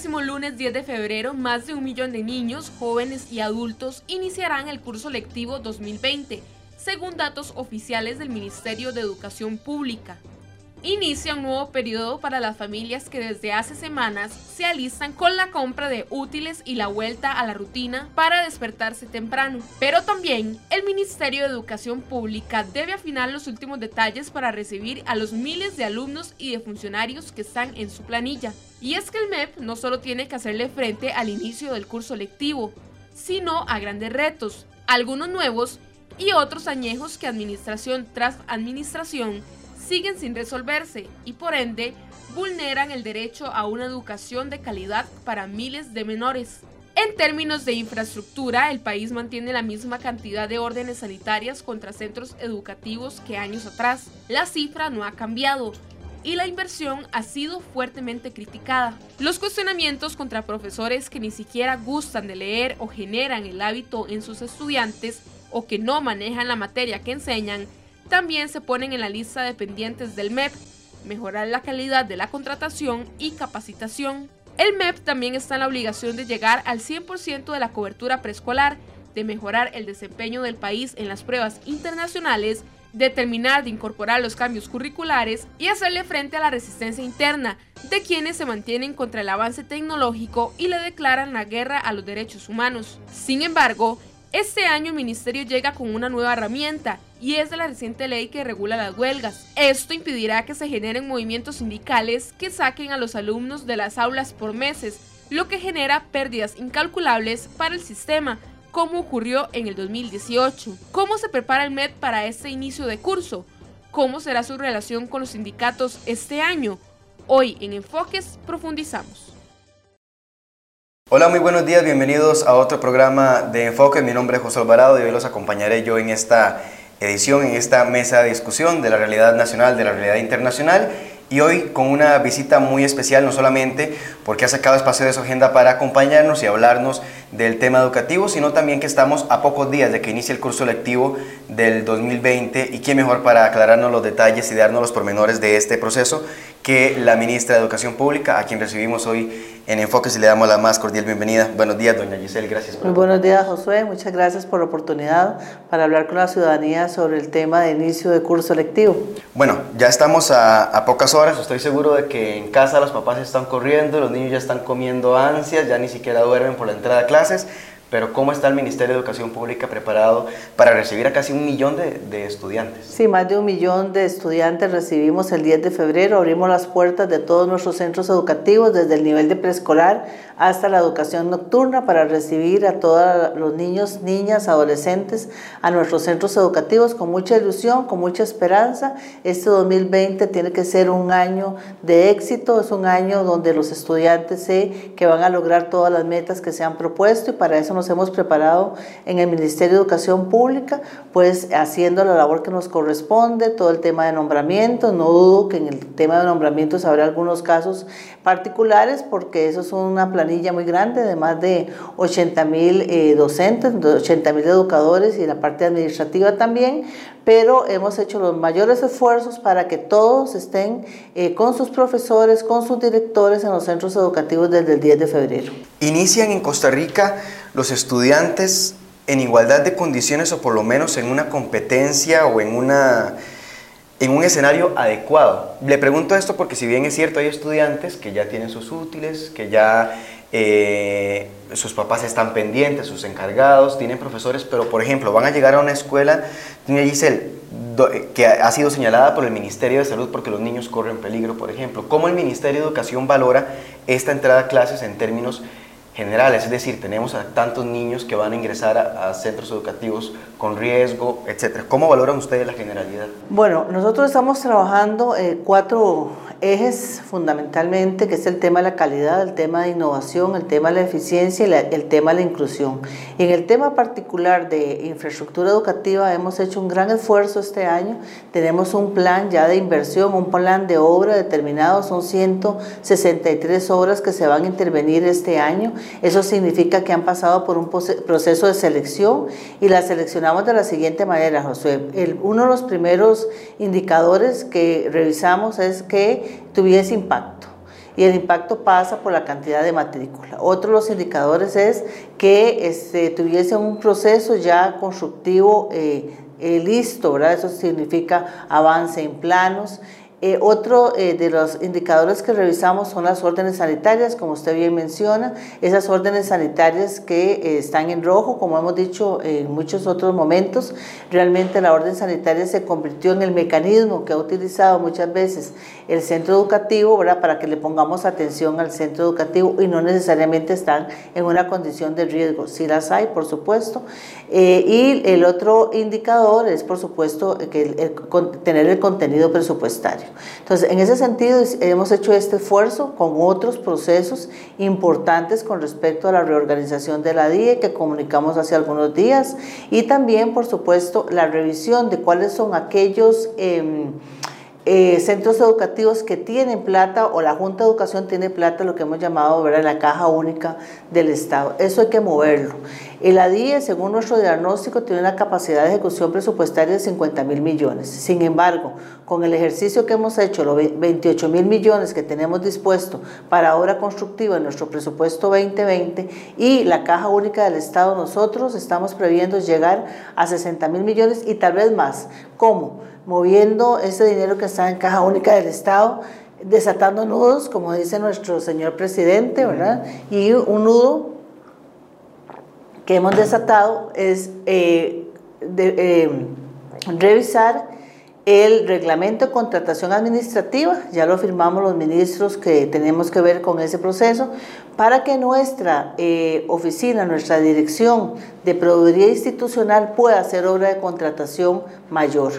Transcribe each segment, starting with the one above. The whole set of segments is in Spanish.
próximo lunes 10 de febrero, más de un millón de niños, jóvenes y adultos iniciarán el curso lectivo 2020, según datos oficiales del Ministerio de Educación Pública. Inicia un nuevo periodo para las familias que desde hace semanas se alistan con la compra de útiles y la vuelta a la rutina para despertarse temprano. Pero también el Ministerio de Educación Pública debe afinar los últimos detalles para recibir a los miles de alumnos y de funcionarios que están en su planilla. Y es que el MEP no solo tiene que hacerle frente al inicio del curso lectivo, sino a grandes retos, algunos nuevos y otros añejos que administración tras administración siguen sin resolverse y por ende vulneran el derecho a una educación de calidad para miles de menores. En términos de infraestructura, el país mantiene la misma cantidad de órdenes sanitarias contra centros educativos que años atrás. La cifra no ha cambiado y la inversión ha sido fuertemente criticada. Los cuestionamientos contra profesores que ni siquiera gustan de leer o generan el hábito en sus estudiantes o que no manejan la materia que enseñan también se ponen en la lista de pendientes del MEP, mejorar la calidad de la contratación y capacitación. El MEP también está en la obligación de llegar al 100% de la cobertura preescolar, de mejorar el desempeño del país en las pruebas internacionales, de terminar de incorporar los cambios curriculares y hacerle frente a la resistencia interna de quienes se mantienen contra el avance tecnológico y le declaran la guerra a los derechos humanos. Sin embargo, este año el ministerio llega con una nueva herramienta y es de la reciente ley que regula las huelgas. Esto impedirá que se generen movimientos sindicales que saquen a los alumnos de las aulas por meses, lo que genera pérdidas incalculables para el sistema, como ocurrió en el 2018. ¿Cómo se prepara el MED para este inicio de curso? ¿Cómo será su relación con los sindicatos este año? Hoy en Enfoques profundizamos. Hola, muy buenos días, bienvenidos a otro programa de Enfoques. Mi nombre es José Alvarado y hoy los acompañaré yo en esta edición en esta mesa de discusión de la realidad nacional, de la realidad internacional y hoy con una visita muy especial, no solamente porque ha sacado espacio de su agenda para acompañarnos y hablarnos del tema educativo, sino también que estamos a pocos días de que inicie el curso lectivo del 2020 y qué mejor para aclararnos los detalles y darnos los pormenores de este proceso que la ministra de Educación Pública, a quien recibimos hoy en Enfoques y le damos la más cordial bienvenida. Buenos días, doña Giselle, gracias. Por Muy buenos días, Josué, muchas gracias por la oportunidad para hablar con la ciudadanía sobre el tema de inicio de curso lectivo. Bueno, ya estamos a, a pocas horas, estoy seguro de que en casa los papás están corriendo, los niños ya están comiendo ansias, ya ni siquiera duermen por la entrada a clases, pero ¿cómo está el Ministerio de Educación Pública preparado para recibir a casi un millón de, estudiantes? Sí, más de un millón de estudiantes recibimos el 10 de febrero. Abrimos las puertas de todos nuestros centros educativos, desde el nivel de preescolar hasta la educación nocturna, para recibir a todos los niños, niñas, adolescentes a nuestros centros educativos con mucha ilusión, con mucha esperanza. Este 2020 tiene que ser un año de éxito, es un año donde los estudiantes sé que van a lograr todas las metas que se han propuesto y para eso nos hemos preparado en el Ministerio de Educación Pública, pues haciendo la labor que nos corresponde, todo el tema de nombramiento. No dudo que en el tema de nombramientos habrá algunos casos particulares, porque eso es una planilla muy grande de más de 80 mil eh, docentes, 80 mil educadores y la parte administrativa también, pero hemos hecho los mayores esfuerzos para que todos estén eh, con sus profesores, con sus directores en los centros educativos desde el 10 de febrero. Inician en Costa Rica los estudiantes en igualdad de condiciones o por lo menos en una competencia o en una en un escenario adecuado. Le pregunto esto porque si bien es cierto, hay estudiantes que ya tienen sus útiles, que ya eh, sus papás están pendientes, sus encargados, tienen profesores, pero por ejemplo, van a llegar a una escuela, tiene Giselle, que ha sido señalada por el Ministerio de Salud porque los niños corren peligro, por ejemplo. ¿Cómo el Ministerio de Educación valora esta entrada a clases en términos generales, es decir, tenemos a tantos niños que van a ingresar a, centros educativos con riesgo, etcétera. ¿Cómo valoran ustedes la generalidad? Bueno, nosotros estamos trabajando eh, cuatro ejes fundamentalmente, que es el tema de la calidad, el tema de innovación, el tema de la eficiencia y el tema de la inclusión. En el tema particular de infraestructura educativa hemos hecho un gran esfuerzo este año. Tenemos un plan ya de inversión, un plan de obra determinado, son 163 obras que se van a intervenir este año. Eso significa que han pasado por un proceso de selección y las seleccionamos de la siguiente manera, José. Uno de los primeros indicadores que revisamos es que tuviese impacto. y el impacto pasa por la cantidad de matrícula. Otro de los indicadores es que este, tuviese un proceso ya constructivo eh, eh, listo, ¿verdad? Eso significa avance en planos. Eh, otro eh, de los indicadores que revisamos son las órdenes sanitarias, como usted bien menciona, esas órdenes sanitarias que eh, están en rojo, como hemos dicho en muchos otros momentos, realmente la orden sanitaria se convirtió en el mecanismo que ha utilizado muchas veces el centro educativo. Para que le pongamos atención al centro educativo y no necesariamente están en una condición de riesgo. Si las hay, por supuesto. y el otro indicador es, por supuesto, que tener el contenido presupuestario. Entonces, en ese sentido, hemos hecho este esfuerzo con otros procesos importantes con respecto a la reorganización de la DIE que comunicamos hace algunos días. Y también, por supuesto, la revisión de cuáles son aquellos... Em, eh, centros educativos que tienen plata o la Junta de Educación tiene plata, lo que hemos llamado ¿verdad? la caja única del Estado. Eso hay que moverlo. El ADIE, según nuestro diagnóstico, tiene una capacidad de ejecución presupuestaria de 50 mil millones. Sin embargo, con el ejercicio que hemos hecho, los 28 mil millones que tenemos dispuesto para obra constructiva en nuestro presupuesto 2020 y la caja única del Estado, nosotros estamos previendo llegar a 60 mil millones y tal vez más. ¿Cómo? Moviendo ese dinero que está en caja única del Estado desatando nudos, como dice nuestro señor presidente, ¿verdad? Y un nudo que hemos desatado es eh, eh, revisar el reglamento de contratación administrativa, ya lo firmamos los ministros que tenemos que ver con ese proceso, para que nuestra eh, oficina, nuestra dirección de proveeduría institucional pueda hacer obra de contratación mayor.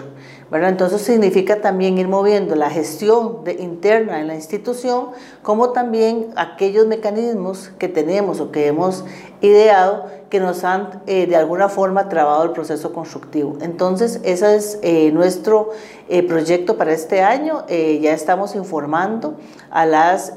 Entonces significa también ir moviendo la gestión interna en la institución, como también aquellos mecanismos que tenemos o que hemos ideado que nos han eh, de alguna forma trabado el proceso constructivo. Entonces, ese es eh, nuestro eh, proyecto para este año. ya estamos informando a los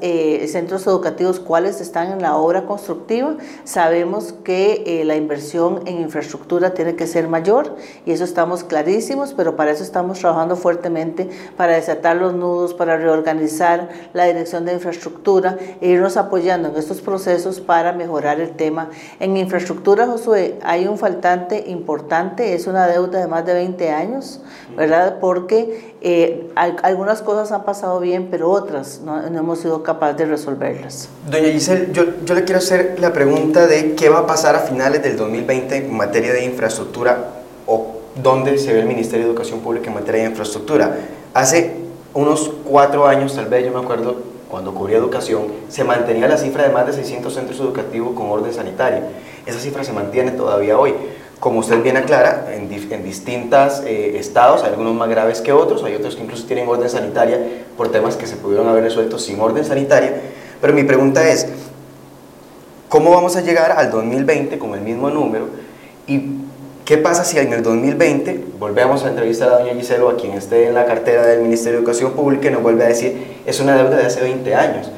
centros educativos cuáles están en la obra constructiva. Sabemos que la inversión en infraestructura tiene que ser mayor y eso estamos clarísimos, pero para eso estamos trabajando fuertemente para desatar los nudos, para reorganizar la dirección de infraestructura e irnos apoyando en estos procesos para mejorar el tema en infraestructura, Josué, hay un faltante importante, es una deuda de más de 20 años, ¿verdad? Porque eh, algunas cosas han pasado bien, pero otras no, hemos sido capaces de resolverlas. Doña Giselle, yo, le quiero hacer la pregunta de qué va a pasar a finales del 2020 en materia de infraestructura o dónde se ve el Ministerio de Educación Pública en materia de infraestructura. Hace unos cuatro años, tal vez, yo me acuerdo, cuando cubría educación, se mantenía la cifra de más de 600 centros educativos con orden sanitario. Esa cifra se mantiene todavía hoy. Como usted bien aclara, en, en distintos eh, estados, hay algunos más graves que otros, hay otros que incluso tienen orden sanitaria por temas que se pudieron haber resuelto sin orden sanitaria. Pero mi pregunta es, ¿cómo vamos a llegar al 2020 con el mismo número? Y ¿Qué pasa si en el 2020 volvemos a entrevistar a doña Giselo, a quien esté en la cartera del Ministerio de Educación Pública, y nos vuelve a decir, es una deuda de hace 20 años?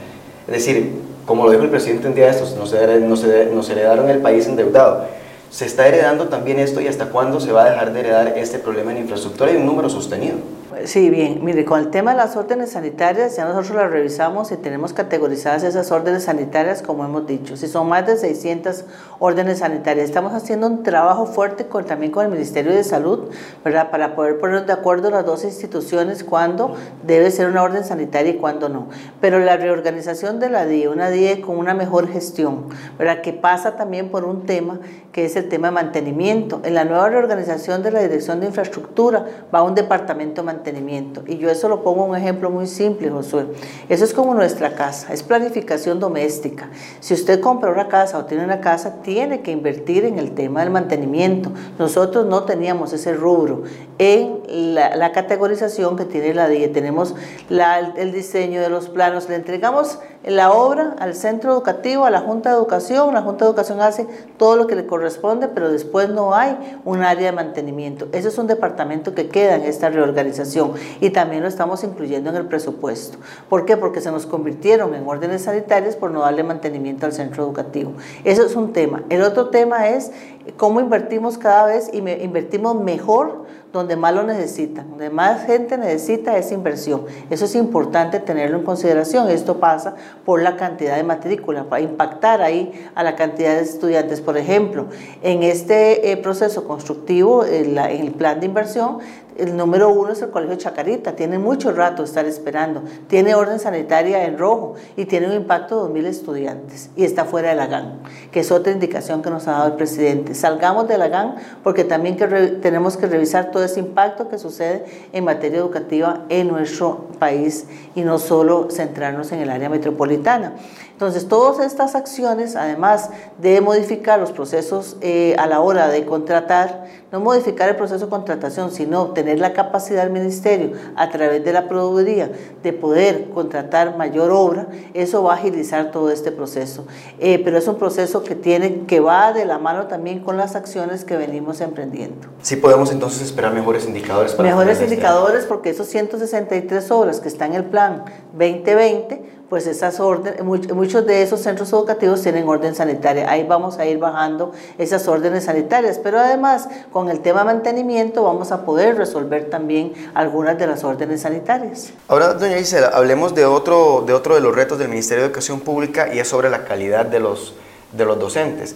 Es decir, como lo dijo el presidente un día de estos, nos, nos heredaron el país endeudado. ¿Se está heredando también esto y hasta cuándo se va a dejar de heredar este problema en infraestructura y un número sostenido? Sí, bien. Mire, con el tema de las órdenes sanitarias, ya nosotros las revisamos y tenemos categorizadas esas órdenes sanitarias, como hemos dicho. Si son más de 600 órdenes sanitarias, estamos haciendo un trabajo fuerte con, también con el Ministerio de Salud, ¿verdad? Para poder poner de acuerdo las dos instituciones cuándo debe ser una orden sanitaria y cuándo no. Pero la reorganización de la DIE, una DIE con una mejor gestión, ¿verdad? Que pasa también por un tema que es el tema de mantenimiento. En la nueva reorganización de la Dirección de Infraestructura va un departamento de mantenimiento. Y yo eso lo pongo un ejemplo muy simple, Josué. Eso es como nuestra casa, es planificación doméstica. Si usted compra una casa o tiene una casa, tiene que invertir en el tema del mantenimiento. Nosotros no teníamos ese rubro en la, categorización que tiene la DIE. Tenemos el diseño de los planos, le entregamos la obra al centro educativo, a la Junta de Educación, la Junta de Educación hace todo lo que le corresponde, pero después no hay un área de mantenimiento. Ese es un departamento que queda en esta reorganización y también lo estamos incluyendo en el presupuesto. ¿Por qué? Porque se nos convirtieron en órdenes sanitarias por no darle mantenimiento al centro educativo. Eso es un tema. El otro tema es cómo invertimos cada vez y invertimos mejor donde más lo necesitan, donde más gente necesita esa inversión. Eso es importante tenerlo en consideración. Esto pasa por la cantidad de matrícula, para impactar ahí a la cantidad de estudiantes. Por ejemplo, en este eh, proceso constructivo, en el plan de inversión, el número uno es el Colegio Chacarita, tiene mucho rato estar esperando, tiene orden sanitaria en rojo y tiene un impacto de 2.000 estudiantes y está fuera de la GAN, que es otra indicación que nos ha dado el presidente. Salgamos de la GAN porque también tenemos que revisar todo ese impacto que sucede en materia educativa en nuestro país y no solo centrarnos en el área metropolitana. Entonces, todas estas acciones, además de modificar los procesos eh, a la hora de contratar, no modificar el proceso de contratación, sino tener la capacidad del ministerio a través de la proveeduría de poder contratar mayor obra, eso va a agilizar todo este proceso. Eh, pero es un proceso que tiene, que va de la mano también con las acciones que venimos emprendiendo. Sí podemos entonces esperar mejores indicadores para Mejores indicadores porque esos 163 obras que están en el plan 2020 pues esas órdenes, muchos de esos centros educativos tienen orden sanitaria. Ahí vamos a ir bajando esas órdenes sanitarias, pero además con el tema mantenimiento vamos a poder resolver también algunas de las órdenes sanitarias. Ahora, doña Gisela, hablemos de otro, de otro de los retos del Ministerio de Educación Pública y es sobre la calidad de los, de los docentes.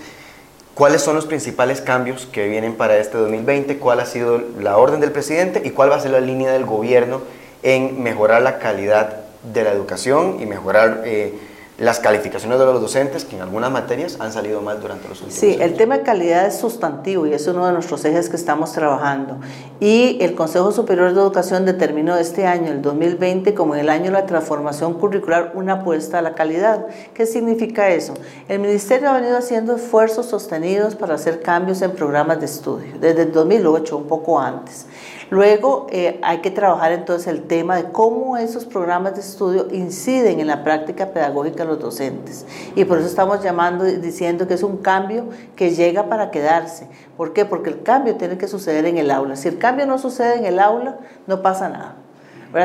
¿Cuáles son los principales cambios que vienen para este 2020? ¿Cuál ha sido la orden del presidente y cuál va a ser la línea del gobierno en mejorar la calidad de la educación y mejorar eh, las calificaciones de los docentes que en algunas materias han salido mal durante los últimos años. Sí, el tema de calidad es sustantivo y es uno de nuestros ejes que estamos trabajando. Y el Consejo Superior de Educación determinó este año, el 2020, como el año de la transformación curricular, una apuesta a la calidad. ¿Qué significa eso? El Ministerio ha venido haciendo esfuerzos sostenidos para hacer cambios en programas de estudio, desde el 2008, un poco antes. Luego eh, hay que trabajar entonces el tema de cómo esos programas de estudio inciden en la práctica pedagógica de los docentes. Y por eso estamos llamando diciendo que es un cambio que llega para quedarse. ¿Por qué? Porque el cambio tiene que suceder en el aula. Si el cambio no sucede en el aula, no pasa nada.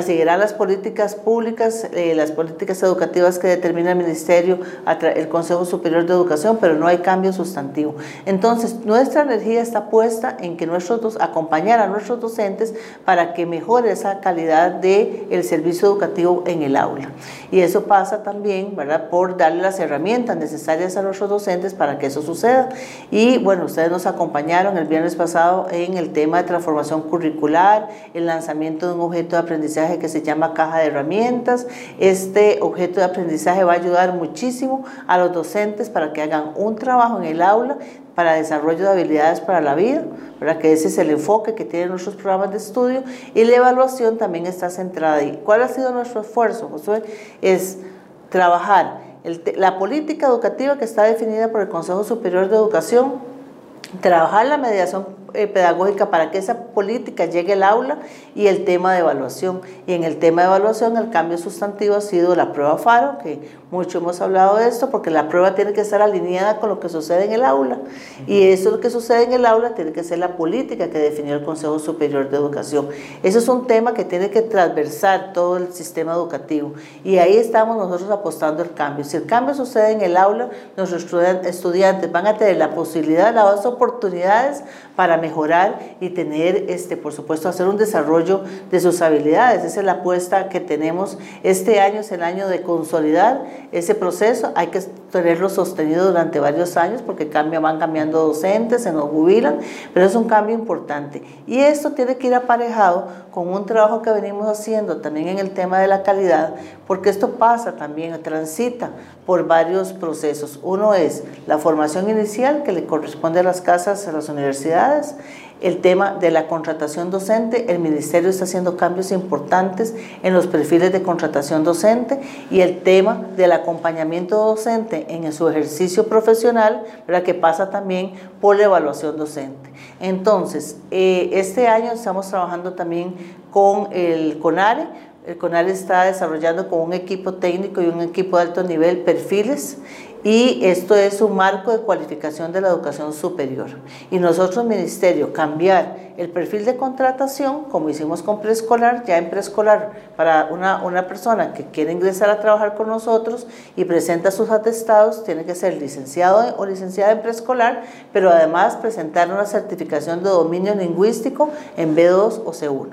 Seguirán las políticas públicas, eh, las políticas educativas que determina el Ministerio, el Consejo Superior de Educación, pero no hay cambio sustantivo. Entonces, nuestra energía está puesta en que nuestros acompañar a nuestros docentes para que mejore esa calidad del el servicio educativo en el aula. Y eso pasa también, ¿verdad?, por darle las herramientas necesarias a nuestros docentes para que eso suceda. Y bueno, ustedes nos acompañaron el viernes pasado en el tema de transformación curricular, el lanzamiento de un objeto de aprendizaje que se llama caja de herramientas. Este objeto de aprendizaje va a ayudar muchísimo a los docentes para que hagan un trabajo en el aula para desarrollo de habilidades para la vida, para que ese es el enfoque que tienen nuestros programas de estudio y la evaluación también está centrada ahí. ¿Cuál ha sido nuestro esfuerzo, Josué? Es trabajar la política educativa que está definida por el Consejo Superior de Educación, trabajar la mediación eh, pedagógica para que esa política llegue al aula y el tema de evaluación. Y en el tema de evaluación el cambio sustantivo ha sido la prueba FARO, que mucho hemos hablado de esto, porque la prueba tiene que estar alineada con lo que sucede en el aula. Y eso lo que sucede en el aula tiene que ser la política que definió el Consejo Superior de Educación. Eso es un tema que tiene que transversar todo el sistema educativo. Y ahí estamos nosotros apostando el cambio. Si el cambio sucede en el aula, nuestros estudiantes van a tener la posibilidad, las oportunidades para mejorar y tener, este, por supuesto, hacer un desarrollo de sus habilidades. Esa es la apuesta que tenemos. Este año es el año de consolidar ese proceso. Hay que tenerlo sostenido durante varios años porque cambia, van cambiando docentes, se nos jubilan, pero es un cambio importante. Y esto tiene que ir aparejado con un trabajo que venimos haciendo también en el tema de la calidad, porque esto pasa también, transita por varios procesos. Uno es la formación inicial que le corresponde a las casas, a las universidades, el tema de la contratación docente, el ministerio está haciendo cambios importantes en los perfiles de contratación docente y el tema del acompañamiento docente en su ejercicio profesional, ¿verdad? que pasa también por la evaluación docente. Entonces, eh, este año estamos trabajando también con el CONARE, el CONARE está desarrollando con un equipo técnico y un equipo de alto nivel perfiles y esto es un marco de cualificación de la educación superior. Y nosotros, Ministerio, cambiar el perfil de contratación, como hicimos con preescolar, ya en preescolar, para una, una persona que quiere ingresar a trabajar con nosotros y presenta sus atestados, tiene que ser licenciado o licenciada en preescolar, pero además presentar una certificación de dominio lingüístico en B2 o C1.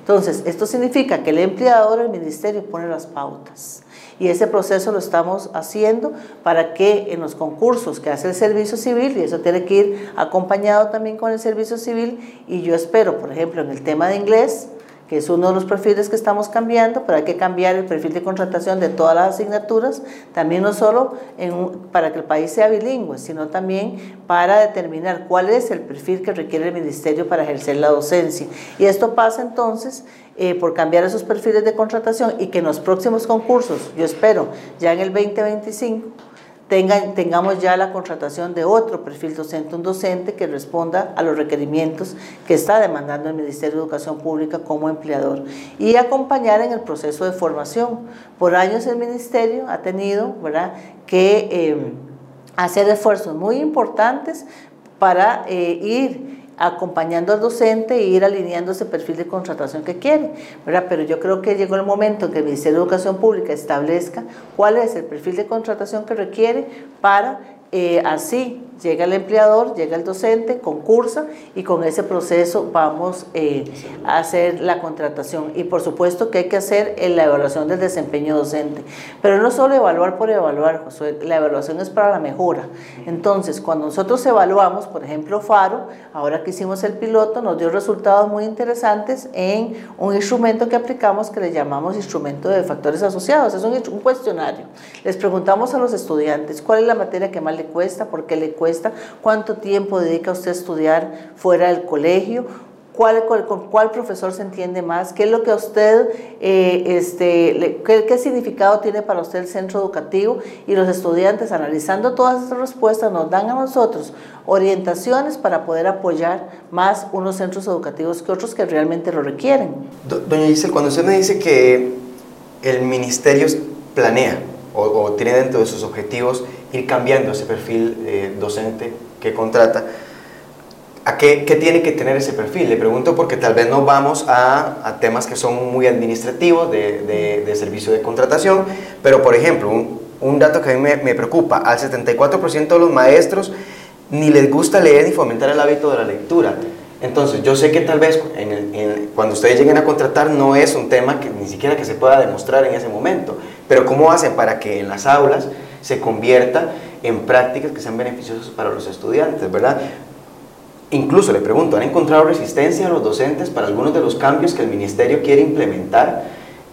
Entonces, esto significa que el empleador, el ministerio, pone las pautas y ese proceso lo estamos haciendo para que en los concursos que hace el Servicio Civil, y eso tiene que ir acompañado también con el Servicio Civil, y yo espero, por ejemplo, en el tema de inglés, que es uno de los perfiles que estamos cambiando, pero hay que cambiar el perfil de contratación de todas las asignaturas, también no solo para que el país sea bilingüe, sino también para determinar cuál es el perfil que requiere el ministerio para ejercer la docencia. Y esto pasa entonces eh, por cambiar esos perfiles de contratación y que en los próximos concursos, yo espero, ya en el 2025, tengamos ya la contratación de otro perfil docente, un docente que responda a los requerimientos que está demandando el Ministerio de Educación Pública como empleador y acompañar en el proceso de formación. Por años el Ministerio ha tenido ¿verdad? que eh, hacer esfuerzos muy importantes para eh, ir acompañando al docente e ir alineando ese perfil de contratación que quiere. Pero yo creo que llegó el momento en que el Ministerio de Educación Pública establezca cuál es el perfil de contratación que requiere para eh, así llega el empleador, llega el docente, concursa y con ese proceso vamos eh, a hacer la contratación. Y por supuesto que hay que hacer la evaluación del desempeño docente. Pero no solo evaluar por evaluar, Josué, la evaluación es para la mejora. Entonces, cuando nosotros evaluamos, por ejemplo, FARO, ahora que hicimos el piloto, nos dio resultados muy interesantes en un instrumento que aplicamos que le llamamos instrumento de factores asociados. Es un, un cuestionario. Les preguntamos a los estudiantes cuál es la materia que más le cuesta, por qué le cuesta cuánto tiempo dedica usted a estudiar fuera del colegio, ¿Cuál, con cuál profesor se entiende más, qué es lo que a usted, eh, este, qué, significado tiene para usted el centro educativo y los estudiantes analizando todas estas respuestas nos dan a nosotros orientaciones para poder apoyar más unos centros educativos que otros que realmente lo requieren. Doña Giselle, cuando usted me dice que el ministerio planea o, o tiene dentro de sus objetivos ir cambiando ese perfil eh, docente que contrata. ¿A qué, qué, tiene que tener ese perfil? Le pregunto porque tal vez no vamos a, a temas que son muy administrativos de, de, servicio de contratación, pero por ejemplo, un, un dato que a mí me, me preocupa, al 74% de los maestros ni les gusta leer ni fomentar el hábito de la lectura. Entonces, yo sé que tal vez en cuando ustedes lleguen a contratar no es un tema que ni siquiera que se pueda demostrar en ese momento, pero ¿cómo hacen para que en las aulas se convierta en prácticas que sean beneficiosas para los estudiantes, ¿verdad? Incluso le pregunto, ¿han encontrado resistencia a los docentes para algunos de los cambios que el ministerio quiere implementar?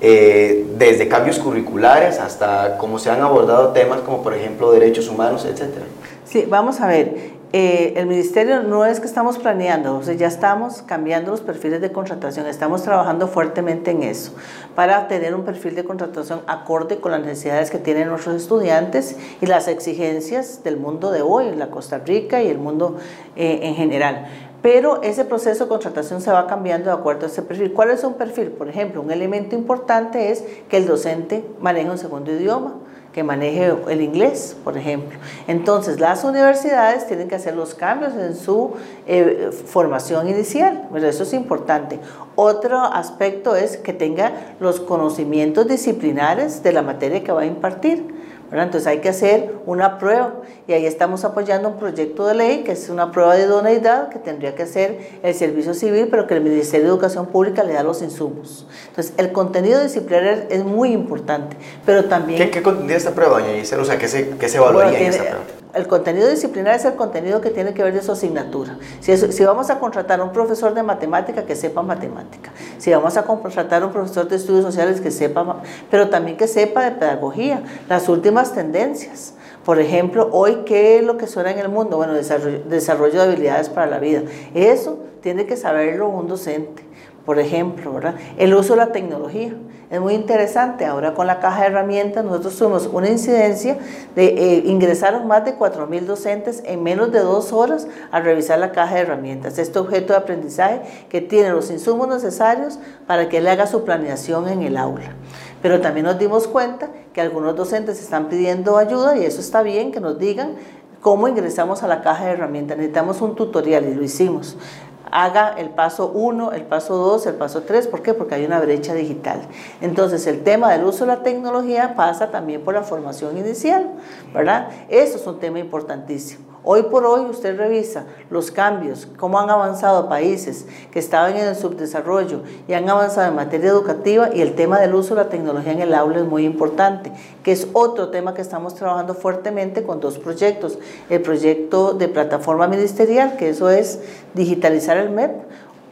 Eh, desde cambios curriculares hasta cómo se han abordado temas como por ejemplo derechos humanos, etcétera. Sí, vamos a ver. Eh, el ministerio no es que estamos planeando, o sea, ya estamos cambiando los perfiles de contratación, estamos trabajando fuertemente en eso, para tener un perfil de contratación acorde con las necesidades que tienen nuestros estudiantes y las exigencias del mundo de hoy, la Costa Rica y el mundo eh, en general. Pero ese proceso de contratación se va cambiando de acuerdo a ese perfil. ¿Cuál es un perfil? Por ejemplo, un elemento importante es que el docente maneje un segundo idioma que maneje el inglés, por ejemplo. Entonces, las universidades tienen que hacer los cambios en su eh, formación inicial, pero eso es importante. Otro aspecto es que tenga los conocimientos disciplinares de la materia que va a impartir. Entonces hay que hacer una prueba y ahí estamos apoyando un proyecto de ley que es una prueba de idoneidad que tendría que hacer el Servicio Civil, pero que el Ministerio de Educación Pública le da los insumos. Entonces el contenido disciplinario es muy importante, pero también... ¿Qué, qué contendría esta prueba, doña Gisela? O sea, ¿qué se, qué se evaluaría en esta prueba? El contenido disciplinario es el contenido que tiene que ver de su asignatura. Si, si vamos a contratar a un profesor de matemática, que sepa matemática. Si vamos a contratar a un profesor de estudios sociales, que sepa, pero también que sepa de pedagogía, las últimas tendencias. Por ejemplo, hoy, ¿qué es lo que suena en el mundo? Bueno, desarrollo, desarrollo de habilidades para la vida. Eso tiene que saberlo un docente por ejemplo, el uso de la tecnología. Es muy interesante, ahora con la caja de herramientas nosotros tuvimos una incidencia de eh, ingresaron más de 4.000 docentes en menos de dos horas a revisar la caja de herramientas, este objeto de aprendizaje que tiene los insumos necesarios para que él haga su planeación en el aula. Pero también nos dimos cuenta que algunos docentes están pidiendo ayuda y eso está bien que nos digan cómo ingresamos a la caja de herramientas. Necesitamos un tutorial y lo hicimos haga el paso 1, el paso 2, el paso 3. ¿Por qué? Porque hay una brecha digital. Entonces, el tema del uso de la tecnología pasa también por la formación inicial, ¿verdad? Eso es un tema importantísimo. Hoy por hoy usted revisa los cambios, cómo han avanzado países que estaban en el subdesarrollo y han avanzado en materia educativa y el tema del uso de la tecnología en el aula es muy importante, que es otro tema que estamos trabajando fuertemente con dos proyectos. El proyecto de plataforma ministerial, que eso es digitalizar el MEP,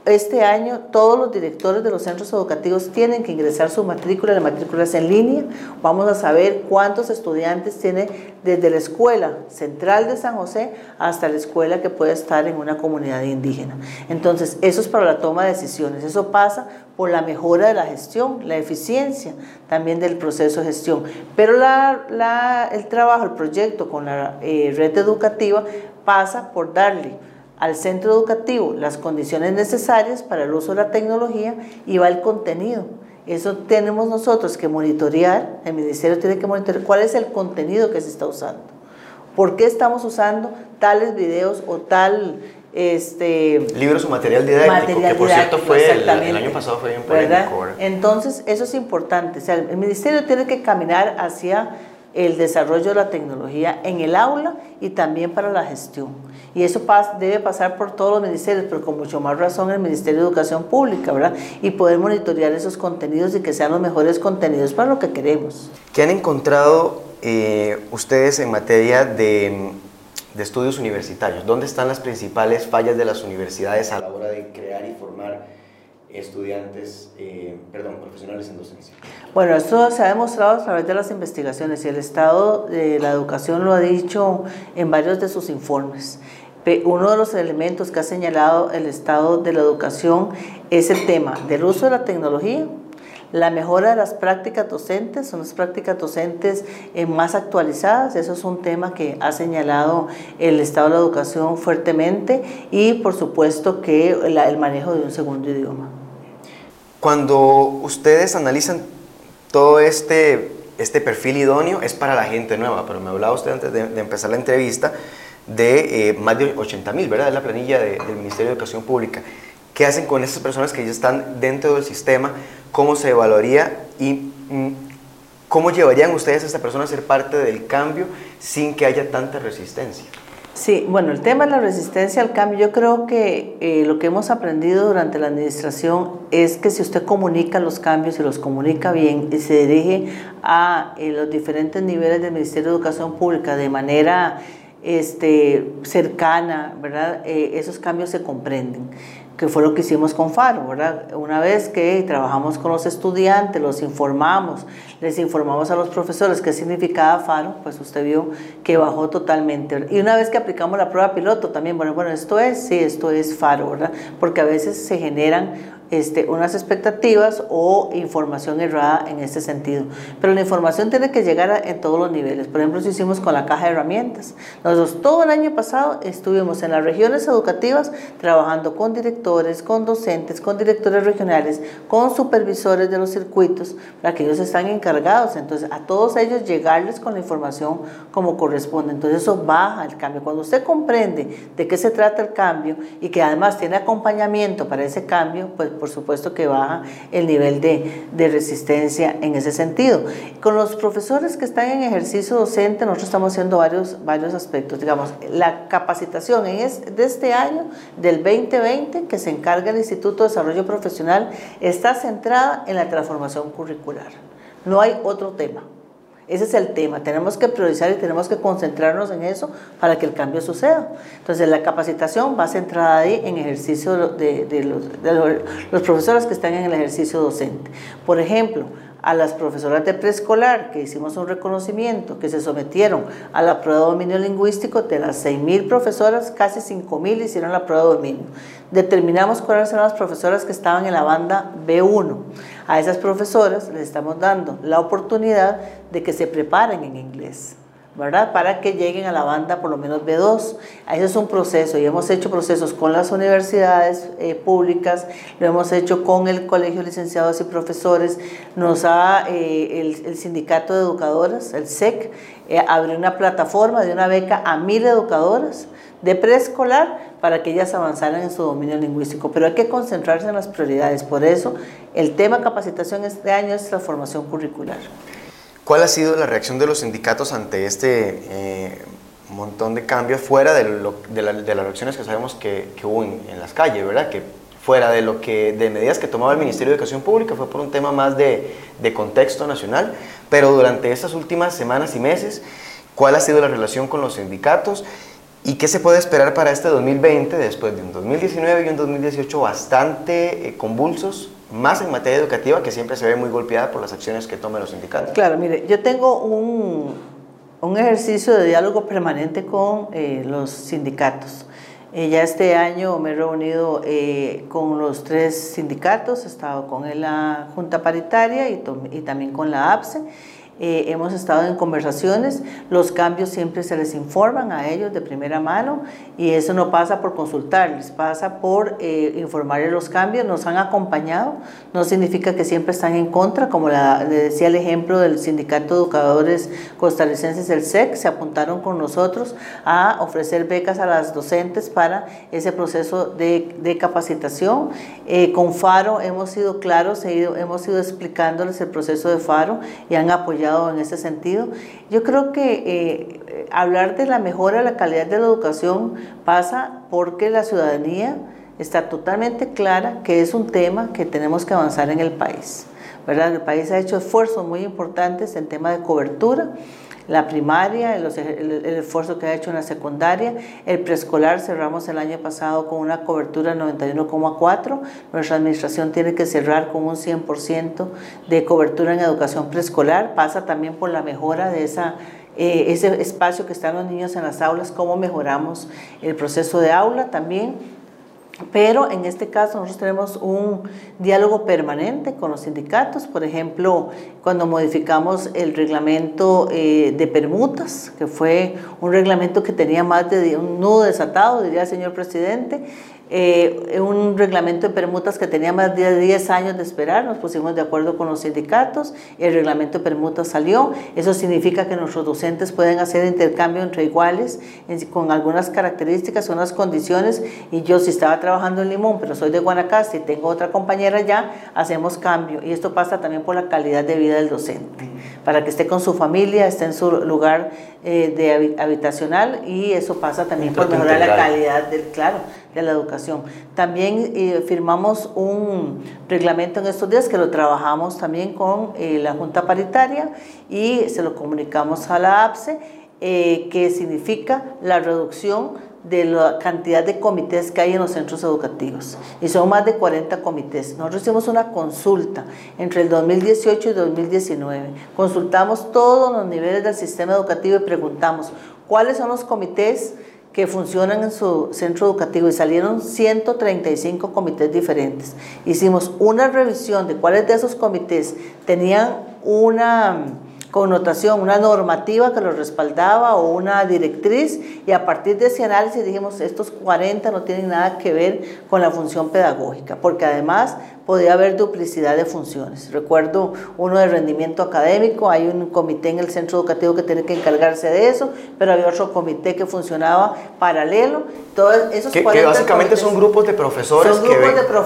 este año todos los directores de los centros educativos tienen que ingresar su matrícula, la matrícula es en línea. Vamos a saber cuántos estudiantes tiene desde la escuela central de San José hasta la escuela que puede estar en una comunidad indígena. Entonces, eso es para la toma de decisiones. Eso pasa por la mejora de la gestión, la eficiencia también del proceso de gestión. Pero el trabajo, el proyecto con la eh, red educativa pasa por darle al centro educativo las condiciones necesarias para el uso de la tecnología y va el contenido. Eso tenemos nosotros que monitorear, el ministerio tiene que monitorear cuál es el contenido que se está usando. ¿Por qué estamos usando tales videos o tal este libros o material didáctico, que por cierto fue el, año pasado fue bien polémico. Entonces, eso es importante. O sea, el ministerio tiene que caminar hacia el desarrollo de la tecnología en el aula y también para la gestión. Y eso debe pasar por todos los ministerios, pero con mucho más razón el Ministerio de Educación Pública, ¿verdad? Y poder monitorear esos contenidos y que sean los mejores contenidos para lo que queremos. ¿Qué han encontrado eh, ustedes en materia de, de estudios universitarios? ¿Dónde están las principales fallas de las universidades a la hora de crear y formar estudiantes, eh, perdón, profesionales en docencia? Bueno, esto se ha demostrado a través de las investigaciones y el Estado de la Educación lo ha dicho en varios de sus informes. Uno de los elementos que ha señalado el Estado de la Educación es el tema del uso de la tecnología, la mejora de las prácticas docentes, son las prácticas docentes eh, más actualizadas, eso es un tema que ha señalado el Estado de la Educación fuertemente y por supuesto que el manejo de un segundo idioma. Cuando ustedes analizan todo este, este perfil idóneo, es para la gente nueva, pero me hablaba usted antes de, empezar la entrevista de eh, más de 80 mil, ¿verdad? Es la planilla del Ministerio de Educación Pública. ¿Qué hacen con esas personas que ya están dentro del sistema? ¿Cómo se evaluaría y mm, cómo llevarían ustedes a esta persona a ser parte del cambio sin que haya tanta resistencia? Sí, bueno, el tema de la resistencia al cambio, yo creo que eh, lo que hemos aprendido durante la administración es que si usted comunica los cambios y los comunica bien y se dirige a eh, los diferentes niveles del Ministerio de Educación Pública de manera este, cercana, ¿verdad? Eh, esos cambios se comprenden que fue lo que hicimos con Faro, ¿verdad? Una vez que trabajamos con los estudiantes, los informamos, les informamos a los profesores qué significaba Faro, pues usted vio que bajó totalmente. Y una vez que aplicamos la prueba piloto también, bueno, bueno, esto es, sí, esto es Faro, ¿verdad? Porque a veces se generan este, unas expectativas o información errada en este sentido. Pero la información tiene que llegar en todos los niveles. Por ejemplo, lo hicimos con la caja de herramientas. Nosotros todo el año pasado estuvimos en las regiones educativas trabajando con directores, con docentes, con directores regionales, con supervisores de los circuitos, para que ellos están encargados. Entonces, a todos ellos llegarles con la información como corresponde. Entonces, eso baja el cambio. Cuando usted comprende de qué se trata el cambio y que además tiene acompañamiento para ese cambio, pues por supuesto que baja el nivel de, de, resistencia en ese sentido. Con los profesores que están en ejercicio docente, nosotros estamos haciendo varios, varios aspectos. Digamos, la capacitación de este año, del 2020, que se encarga el Instituto de Desarrollo Profesional, está centrada en la transformación curricular. No hay otro tema. Ese es el tema. Tenemos que priorizar y tenemos que concentrarnos en eso para que el cambio suceda. Entonces, la capacitación va centrada ahí en ejercicio de, los, los profesores que están en el ejercicio docente. Por ejemplo, a las profesoras de preescolar que hicimos un reconocimiento, que se sometieron a la prueba de dominio lingüístico, de las 6.000 profesoras, casi 5.000 hicieron la prueba de dominio. Determinamos cuáles eran las profesoras que estaban en la banda B1. A esas profesoras les estamos dando la oportunidad de que se preparen en inglés ¿verdad? Para que lleguen a la banda por lo menos B2. Ese es un proceso y hemos hecho procesos con las universidades eh, públicas, lo hemos hecho con el Colegio de Licenciados y Profesores, nos ha eh, el, Sindicato de Educadoras, el SEC, eh, abrió una plataforma de una beca a mil educadoras de preescolar para que ellas avanzaran en su dominio lingüístico. Pero hay que concentrarse en las prioridades. Por eso, el tema capacitación este año es la formación curricular. ¿Cuál ha sido la reacción de los sindicatos ante este eh, montón de cambios fuera de, las reacciones que sabemos que, hubo en, las calles, verdad? Que fuera de lo que de medidas que tomaba el Ministerio de Educación Pública fue por un tema más de, de contexto nacional, pero durante estas últimas semanas y meses, ¿cuál ha sido la relación con los sindicatos? ¿Y qué se puede esperar para este 2020 después de un 2019 y un 2018 bastante eh, convulsos, más en materia educativa que siempre se ve muy golpeada por las acciones que toman los sindicatos? Claro, mire, yo tengo un, un ejercicio de diálogo permanente con eh, los sindicatos. Eh, ya este año me he reunido con los tres sindicatos, he estado con la Junta Paritaria y, y también con la APSE eh, hemos estado en conversaciones, los cambios siempre se les informan a ellos de primera mano y eso no pasa por consultarles, pasa por eh, informarles los cambios, nos han acompañado, no significa que siempre están en contra, como le decía el ejemplo del Sindicato de Educadores Costarricenses, el SEC, se apuntaron con nosotros a ofrecer becas a las docentes para ese proceso de, capacitación. Eh, con FARO hemos sido claros, hemos ido explicándoles el proceso de FARO y han apoyado en ese sentido. Yo creo que eh, hablar de la mejora de la calidad de la educación pasa porque la ciudadanía está totalmente clara que es un tema que tenemos que avanzar en el país. ¿verdad? El país ha hecho esfuerzos muy importantes en tema de cobertura la primaria, el, esfuerzo que ha hecho en la secundaria, el preescolar cerramos el año pasado con una cobertura 91,4, nuestra administración tiene que cerrar con un 100% de cobertura en educación preescolar, pasa también por la mejora de esa eh, ese espacio que están los niños en las aulas, cómo mejoramos el proceso de aula también pero en este caso nosotros tenemos un diálogo permanente con los sindicatos, por ejemplo, cuando modificamos el reglamento eh, de permutas, que fue un reglamento que tenía más de un nudo desatado, diría el señor presidente, eh, un reglamento de permutas que tenía más de 10 años de esperar, nos pusimos de acuerdo con los sindicatos, el reglamento de permutas salió, eso significa que nuestros docentes pueden hacer intercambio entre iguales con algunas características, unas condiciones, y yo si estaba trabajando en Limón, pero soy de Guanacaste y tengo otra compañera allá, hacemos cambio, y esto pasa también por la calidad de vida del docente, para que esté con su familia, esté en su lugar eh, de habitacional, y eso pasa también por mejorar la calidad del, claro, de la educación. También eh, firmamos un reglamento en estos días que lo trabajamos también con eh, la Junta Paritaria y se lo comunicamos a la APSE, que significa la reducción de la cantidad de comités que hay en los centros educativos. Y son más de 40 comités. Nosotros hicimos una consulta entre el 2018 y 2019. Consultamos todos los niveles del sistema educativo y preguntamos cuáles son los comités que funcionan en su centro educativo y salieron 135 comités diferentes. Hicimos una revisión de cuáles de esos comités tenían una connotación, una normativa que los respaldaba o una directriz y a partir de ese análisis dijimos estos 40 no tienen nada que ver con la función pedagógica, porque además podía haber duplicidad de funciones. Recuerdo uno de rendimiento académico, hay un comité en el centro educativo que tiene que encargarse de eso, pero había otro comité que funcionaba paralelo. Todos esos que, básicamente son grupos de profesores que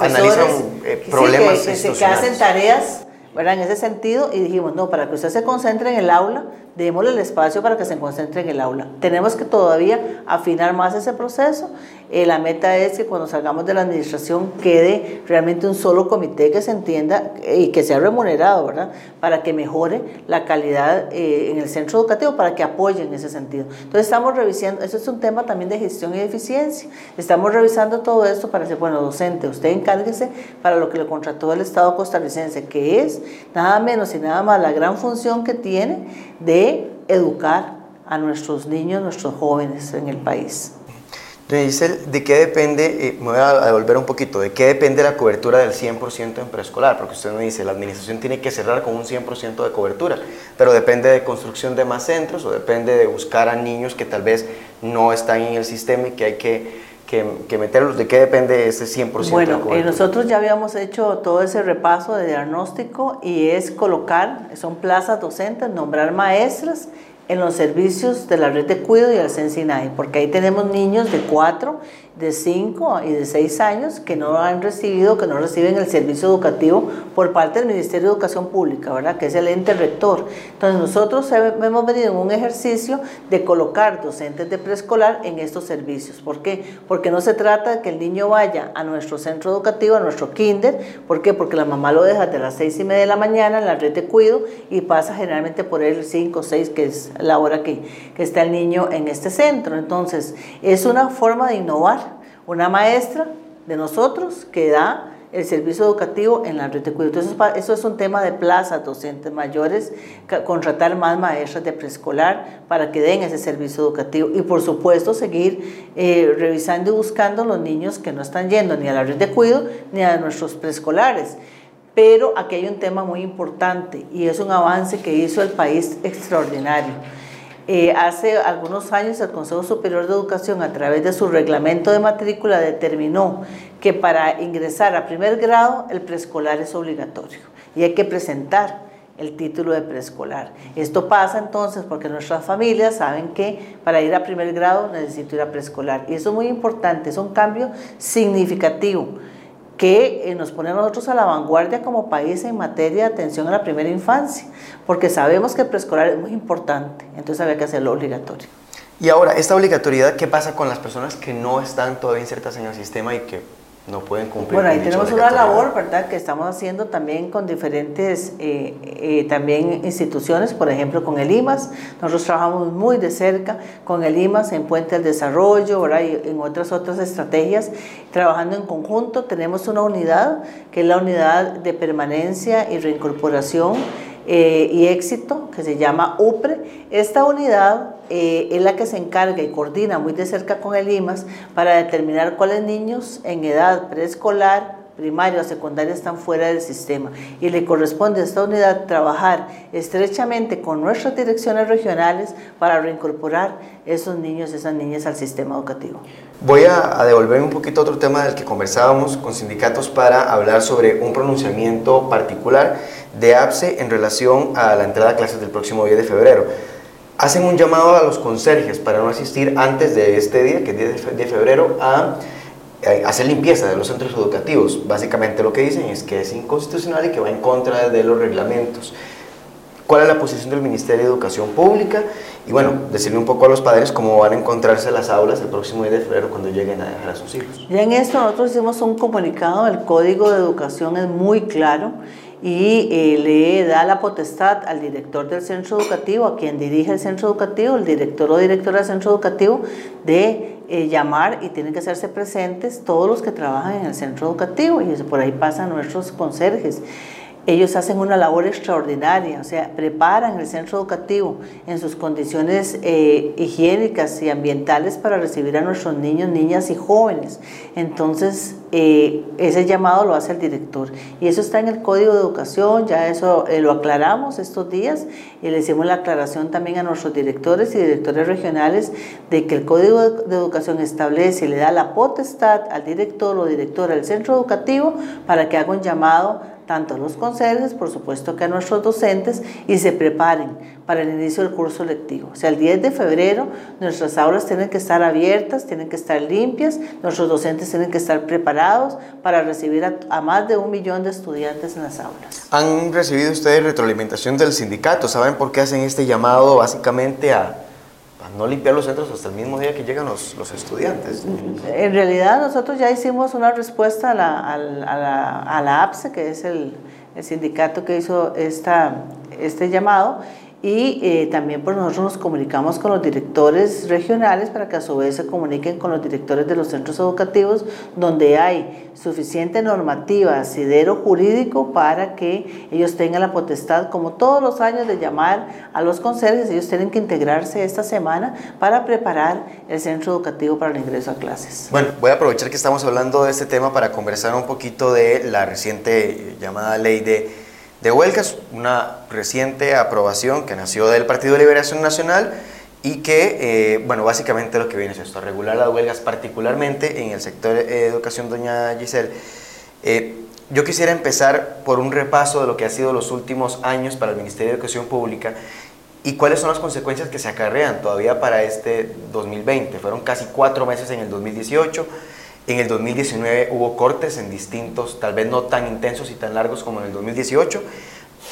analizan eh, problemas que, que hacen tareas en ese sentido, y dijimos, no, para que usted se concentre en el aula, démosle el espacio para que se concentre en el aula. Tenemos que todavía afinar más ese proceso. Eh, la meta es que cuando salgamos de la administración quede realmente un solo comité que se entienda eh, y que sea remunerado, ¿verdad? Para que mejore la calidad eh, en el centro educativo, para que apoye en ese sentido. Entonces estamos revisando, eso es un tema también de gestión y eficiencia. Estamos revisando todo esto para decir, bueno, docente, usted encárguese para lo que le contrató el Estado costarricense, que es nada menos y nada más la gran función que tiene educar a nuestros niños, nuestros jóvenes en el país. Giselle, ¿de qué depende, eh, me voy a devolver un poquito, de qué depende la cobertura del 100% en preescolar? Porque usted me dice, la administración tiene que cerrar con un 100% de cobertura, pero depende de construcción de más centros o depende de buscar a niños que tal vez no están en el sistema y que hay que, que, meterlos. ¿De qué depende ese 100% bueno, de? Eh, nosotros ya habíamos hecho todo ese repaso de diagnóstico y es colocar, son plazas docentes, nombrar maestras en los servicios de la red de cuido y el Sensinay, porque ahí tenemos niños de 4 de 5 y de 6 años que no han recibido, que no reciben el servicio educativo por parte del Ministerio de Educación Pública, ¿verdad? Que es el ente rector. Entonces nosotros hemos venido en un ejercicio de colocar docentes de preescolar en estos servicios. ¿Por qué? Porque no se trata de que el niño vaya a nuestro centro educativo, a nuestro kinder. ¿Por qué? Porque la mamá lo deja de las 6 y media de la mañana en la red de cuido y pasa generalmente por el 5 o 6, que es la hora que, que está el niño en este centro. Entonces, es una forma de innovar una maestra de nosotros que da el servicio educativo en la red de cuidado. Entonces, eso es un tema de plazas docentes mayores, contratar más maestras de preescolar para que den ese servicio educativo y, por supuesto, seguir eh, revisando y buscando los niños que no están yendo ni a la red de cuidado ni a nuestros preescolares. Pero aquí hay un tema muy importante y es un avance que hizo el país extraordinario eh, hace algunos años el Consejo Superior de Educación a través de su reglamento de matrícula determinó que para ingresar a primer grado el preescolar es obligatorio y hay que presentar el título de preescolar. Esto pasa entonces porque nuestras familias saben que para ir a primer grado necesito ir a preescolar y eso es muy importante, es un cambio significativo que eh, nos pone a nosotros a la vanguardia como país en materia de atención a la primera infancia, porque sabemos que el preescolar es muy importante, entonces había que hacerlo obligatorio. Y ahora, esta obligatoriedad, ¿qué pasa con las personas que no están todavía insertas en el sistema y que no pueden cumplir. Bueno, ahí tenemos una labor, ¿verdad?, que estamos haciendo también con diferentes eh, eh, también instituciones, por ejemplo, con el IMAS. Nosotros trabajamos muy de cerca con el IMAS en Puente al Desarrollo, ¿verdad?, y en otras otras estrategias. Trabajando en conjunto, tenemos una unidad, que es la unidad de permanencia y reincorporación eh, y éxito, que se llama UPRE. Esta unidad eh, es la que se encarga y coordina muy de cerca con el IMAS para determinar cuáles niños en edad preescolar, primaria o secundaria están fuera del sistema y le corresponde a esta unidad trabajar estrechamente con nuestras direcciones regionales para reincorporar esos niños, esas niñas al sistema educativo. Voy a, a devolver un poquito a otro tema del que conversábamos con sindicatos para hablar sobre un pronunciamiento particular de APSE en relación a la entrada a clases del próximo 10 de febrero. Hacen un llamado a los conserjes para no asistir antes de este día, que es 10 de febrero, a hacer limpieza de los centros educativos. Básicamente lo que dicen es que es inconstitucional y que va en contra de los reglamentos. ¿Cuál es la posición del Ministerio de Educación Pública? Y bueno, decirle un poco a los padres cómo van a encontrarse las aulas el próximo 10 de febrero cuando lleguen a dejar a sus hijos. Ya en esto nosotros hicimos un comunicado, el Código de Educación es muy claro y eh, le da la potestad al director del centro educativo, a quien dirige el centro educativo, el director o directora del centro educativo, de eh, llamar y tienen que hacerse presentes todos los que trabajan en el centro educativo y por ahí pasan nuestros conserjes. Ellos hacen una labor extraordinaria, o sea, preparan el centro educativo en sus condiciones eh, higiénicas y ambientales para recibir a nuestros niños, niñas y jóvenes. Entonces, eh, ese llamado lo hace el director. Y eso está en el Código de Educación, ya eso eh, lo aclaramos estos días y le hicimos la aclaración también a nuestros directores y directores regionales de que el Código de Educación establece y le da la potestad al director o directora del centro educativo para que haga un llamado tanto a los conserjes, por supuesto que a nuestros docentes, y se preparen para el inicio del curso lectivo. O sea, el 10 de febrero nuestras aulas tienen que estar abiertas, tienen que estar limpias, nuestros docentes tienen que estar preparados para recibir a, más de un millón de estudiantes en las aulas. ¿Han recibido ustedes retroalimentación del sindicato? ¿Saben por qué hacen este llamado básicamente a no limpiar los centros hasta el mismo día que llegan los, los estudiantes. En realidad nosotros ya hicimos una respuesta a la, a la, a la, APSE, que es el, el, sindicato que hizo esta, este llamado, y eh, también por nosotros nos comunicamos con los directores regionales para que a su vez se comuniquen con los directores de los centros educativos donde hay suficiente normativa, asidero jurídico para que ellos tengan la potestad, como todos los años, de llamar a los conserjes. Ellos tienen que integrarse esta semana para preparar el centro educativo para el ingreso a clases. Bueno, voy a aprovechar que estamos hablando de este tema para conversar un poquito de la reciente llamada ley de de huelgas, una reciente aprobación que nació del Partido de Liberación Nacional y que, eh, bueno, básicamente lo que viene es esto, regular las huelgas particularmente en el sector de educación, doña Giselle. Eh, yo quisiera empezar por un repaso de lo que ha sido los últimos años para el Ministerio de Educación Pública y cuáles son las consecuencias que se acarrean todavía para este 2020. Fueron casi cuatro meses en el 2018 en el 2019 hubo cortes en distintos, tal vez no tan intensos y tan largos como en el 2018,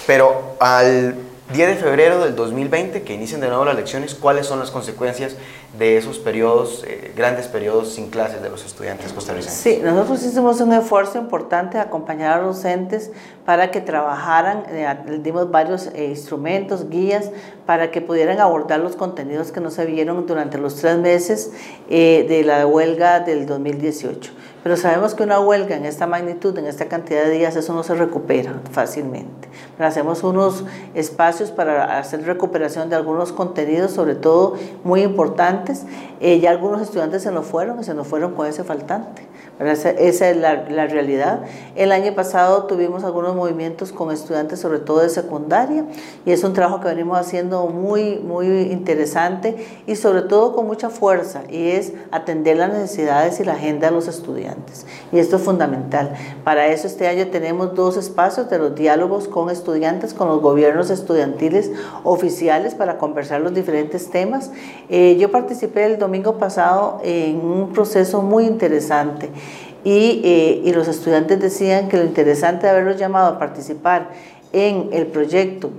pero al 10 de febrero del 2020, que inician de nuevo las lecciones, ¿cuáles son las consecuencias de esos periodos, eh, grandes periodos sin clases de los estudiantes costarricenses? Sí, nosotros hicimos un esfuerzo importante de acompañar a los docentes para que trabajaran, eh, dimos varios eh, instrumentos, guías, para que pudieran abordar los contenidos que no se vieron durante los tres meses de la huelga del 2018. Pero sabemos que una huelga en esta magnitud, en esta cantidad de días, eso no se recupera fácilmente. Pero hacemos unos espacios para hacer recuperación de algunos contenidos, sobre todo muy importantes. Eh, ya algunos estudiantes se nos fueron y se nos fueron con ese faltante. Esa, esa, es la, la, realidad. El año pasado tuvimos algunos movimientos con estudiantes, sobre todo de secundaria, y es un trabajo que venimos haciendo muy, muy interesante y sobre todo con mucha fuerza, y es atender las necesidades y la agenda de los estudiantes. Y esto es fundamental. Para eso este año tenemos dos espacios de los diálogos con estudiantes, con los gobiernos estudiantiles oficiales para conversar los diferentes temas. Eh, yo participé el domingo pasado en un proceso muy interesante eh, y, los estudiantes decían que lo interesante de haberlos llamado a participar en el proyecto,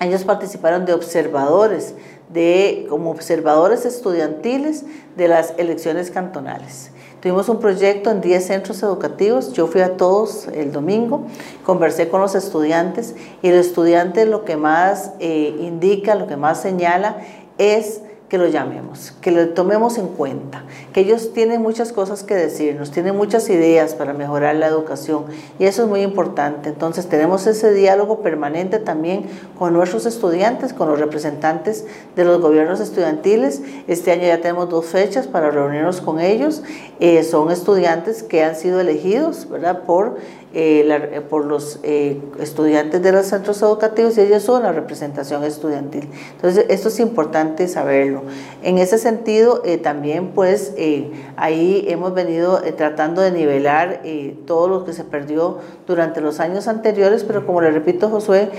ellos participaron de observadores, de, como observadores estudiantiles de las elecciones cantonales. Tuvimos un proyecto en 10 centros educativos, yo fui a todos el domingo, conversé con los estudiantes y el estudiante lo que más eh, indica, lo que más señala es que lo llamemos, que lo tomemos en cuenta, que ellos tienen muchas cosas que decirnos, tienen muchas ideas para mejorar la educación y eso es muy importante. Entonces tenemos ese diálogo permanente también con nuestros estudiantes, con los representantes de los gobiernos estudiantiles. Este año ya tenemos dos fechas para reunirnos con ellos. Eh, son estudiantes que han sido elegidos ¿verdad? por eh, eh, por los eh, estudiantes de los centros educativos y ellos son la representación estudiantil. Entonces, esto es importante saberlo. En ese sentido, también pues ahí hemos venido tratando de nivelar todo lo que se perdió durante los años anteriores, pero como le repito, Josué,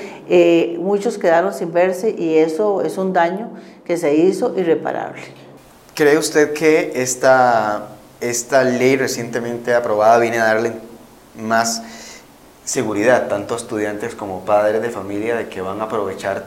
muchos quedaron sin verse y eso es un daño que se hizo irreparable. ¿Cree usted que esta, esta ley recientemente aprobada viene a darle más seguridad, tanto estudiantes como padres de familia, de que van a aprovechar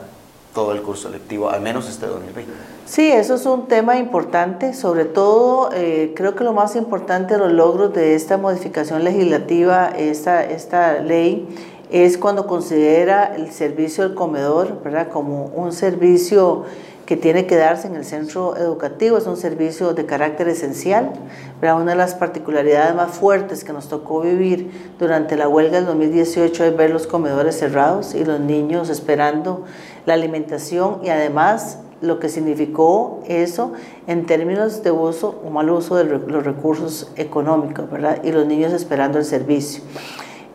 todo el curso lectivo, al menos este 2020. Sí, eso es un tema importante, sobre todo eh, creo que lo más importante de los logros de esta modificación legislativa, esta, esta ley, es cuando considera el servicio del comedor ¿verdad? como un servicio que tiene que darse en el centro educativo, es un servicio de carácter esencial. Pero una de las particularidades más fuertes que nos tocó vivir durante la huelga del 2018 es ver los comedores cerrados y los niños esperando la alimentación y además lo que significó eso en términos de uso o mal uso de los recursos económicos, ¿verdad? Y los niños esperando el servicio.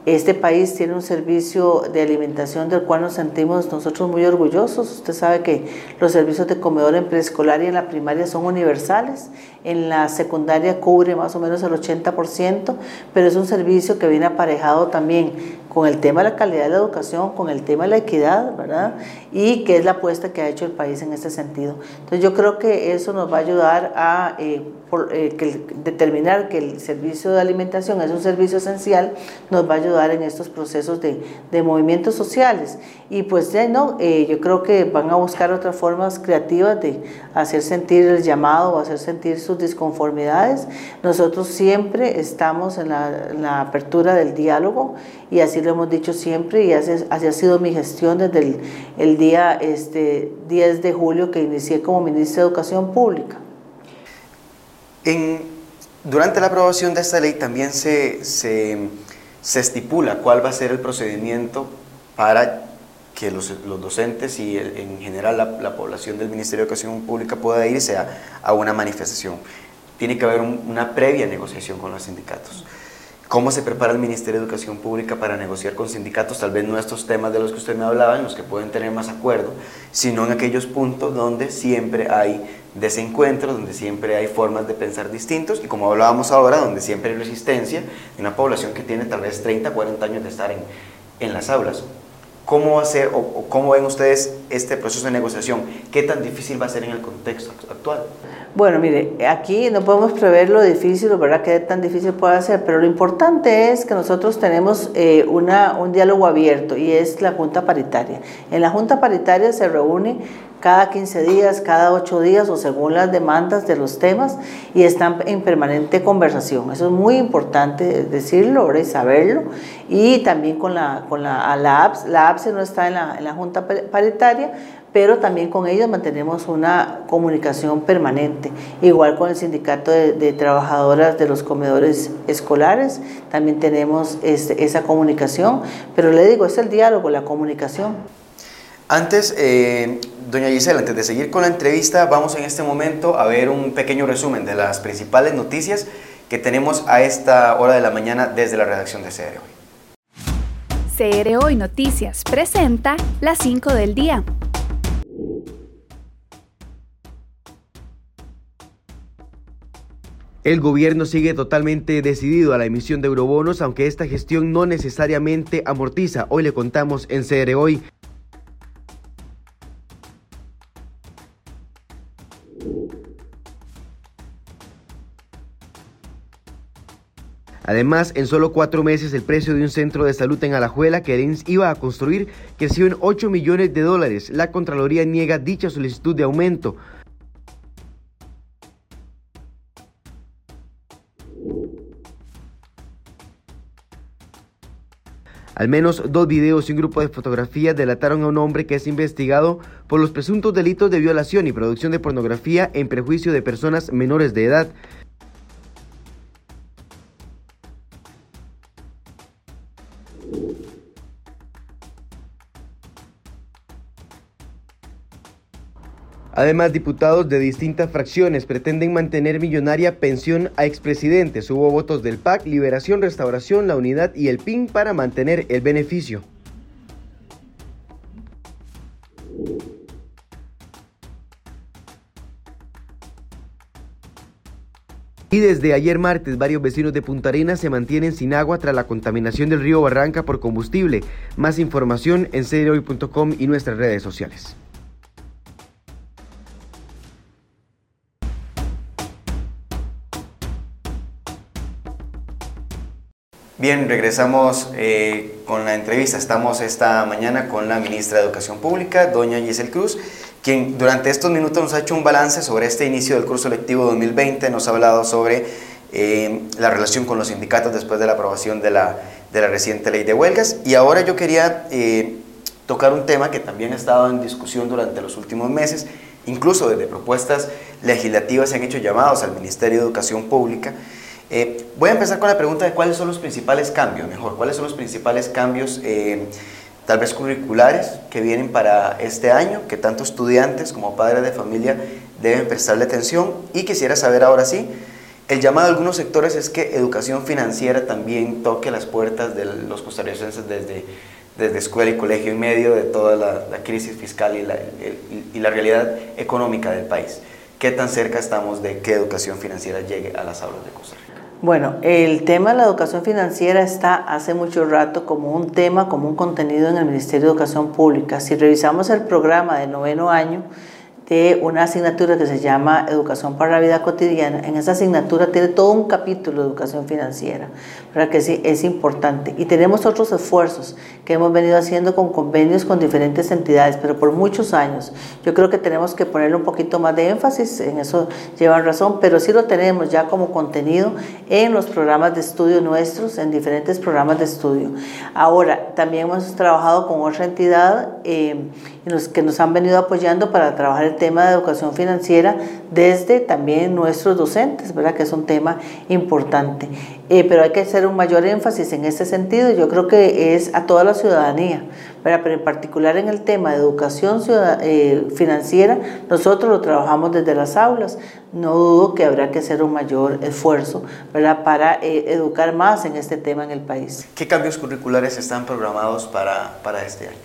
Este país tiene un servicio de alimentación del cual nos sentimos nosotros muy orgullosos. Usted sabe que los servicios de comedor en preescolar y en la primaria son universales. En la secundaria cubre más o menos el 80%, pero es un servicio que viene aparejado también con el tema de la calidad de la educación, con el tema de la equidad, ¿verdad? Y que es la apuesta que ha hecho el país en este sentido. Entonces yo creo que eso nos va a ayudar a eh, eh, determinar que el servicio de alimentación es un servicio esencial, nos va a ayudar en estos procesos de, de movimientos sociales. Y pues ya no, eh, yo creo que van a buscar otras formas creativas de hacer sentir el llamado o hacer sentir sus disconformidades. Nosotros siempre estamos en la, apertura del diálogo y así lo hemos dicho siempre y así, ha sido mi gestión desde el, el día este, 10 de julio que inicié como ministra de Educación Pública. En, durante la aprobación de esta ley también se, se, se estipula cuál va a ser el procedimiento para que los, los docentes y en general la, la, población del Ministerio de Educación Pública pueda irse a, a una manifestación. Tiene que haber un, una previa negociación con los sindicatos. ¿Cómo se prepara el Ministerio de Educación Pública para negociar con sindicatos? Tal vez no estos temas de los que usted me hablaba, en los que pueden tener más acuerdo, sino en aquellos puntos donde siempre hay desencuentros, donde siempre hay formas de pensar distintos y como hablábamos ahora, donde siempre hay resistencia de una población que tiene tal vez 30, 40 años de estar en, en las aulas. ¿Cómo va a ser o, o, cómo ven ustedes este proceso de negociación? ¿Qué tan difícil va a ser en el contexto actual? Bueno, mire, aquí no podemos prever lo difícil, ¿verdad? Qué tan difícil puede ser, pero lo importante es que nosotros tenemos eh, una, un diálogo abierto y es la Junta Paritaria. En la Junta Paritaria se reúne cada 15 días, cada 8 días o según las demandas de los temas y están en permanente conversación. Eso es muy importante decirlo y saberlo. Y también con la, con la, la APS, la APS no está en la, en la Junta Paritaria, pero también con ellos mantenemos una comunicación permanente. Igual con el sindicato de, trabajadoras de los comedores escolares, también tenemos este, esa comunicación, pero le digo, es el diálogo, la comunicación. Antes, eh, doña Gisela, antes de seguir con la entrevista, vamos en este momento a ver un pequeño resumen de las principales noticias que tenemos a esta hora de la mañana desde la redacción de Hoy. CR Hoy Noticias presenta las 5 del día. El gobierno sigue totalmente decidido a la emisión de eurobonos, aunque esta gestión no necesariamente amortiza. Hoy le contamos en CR Hoy. Además, en solo cuatro meses el precio de un centro de salud en Alajuela que el iba a construir creció en 8 millones de dólares. La Contraloría niega dicha solicitud de aumento. Al menos dos videos y un grupo de fotografías delataron a un hombre que es investigado por los presuntos delitos de violación y producción de pornografía en perjuicio de personas menores de edad. Además, diputados de distintas fracciones pretenden mantener millonaria pensión a expresidentes. Hubo votos del PAC, Liberación, Restauración, la Unidad y el PIN para mantener el beneficio. Y desde ayer martes, varios vecinos de Punta Arenas se mantienen sin agua tras la contaminación del río Barranca por combustible. Más información en cereoy.com y nuestras redes sociales. Bien, regresamos eh, con la entrevista. Estamos esta mañana con la ministra de Educación Pública, doña Giselle Cruz, quien durante estos minutos nos ha hecho un balance sobre este inicio del curso lectivo 2020, nos ha hablado sobre eh, la relación con los sindicatos después de la aprobación de la, de la reciente ley de huelgas. Y ahora yo quería eh, tocar un tema que también ha estado en discusión durante los últimos meses, incluso desde propuestas legislativas se han hecho llamados al Ministerio de Educación Pública, eh, voy a empezar con la pregunta de cuáles son los principales cambios, mejor, cuáles son los principales cambios, eh, tal vez curriculares, que vienen para este año, que tanto estudiantes como padres de familia deben prestarle atención. Y quisiera saber ahora sí, el llamado de algunos sectores es que educación financiera también toque las puertas de los costarricenses desde, desde escuela y colegio en medio de toda la, la crisis fiscal y la, y, y realidad económica del país. ¿Qué tan cerca estamos de que educación financiera llegue a las aulas de Costa? Bueno, el tema de la educación financiera está hace mucho rato como un tema, como un contenido en el Ministerio de Educación Pública. Si revisamos el programa de noveno año, de una asignatura que se llama Educación para la Vida Cotidiana. En esa asignatura tiene todo un capítulo de educación financiera, para que sí es importante. Y tenemos otros esfuerzos que hemos venido haciendo con convenios con diferentes entidades, pero por muchos años. Yo creo que tenemos que ponerle un poquito más de énfasis, en eso llevan razón, pero sí lo tenemos ya como contenido en los programas de estudio nuestros, en diferentes programas de estudio. Ahora, también hemos trabajado con otra entidad eh, los que nos han venido apoyando para trabajar el tema de educación financiera desde también nuestros docentes, ¿verdad? Que es un tema importante. Eh, pero hay que hacer un mayor énfasis en este sentido, yo creo que es a toda la ciudadanía, pero en particular en el tema de educación eh, financiera, nosotros lo trabajamos desde las aulas. No dudo que habrá que hacer un mayor esfuerzo ¿verdad? para eh, educar más en este tema en el país. ¿Qué cambios curriculares están programados para, para este año?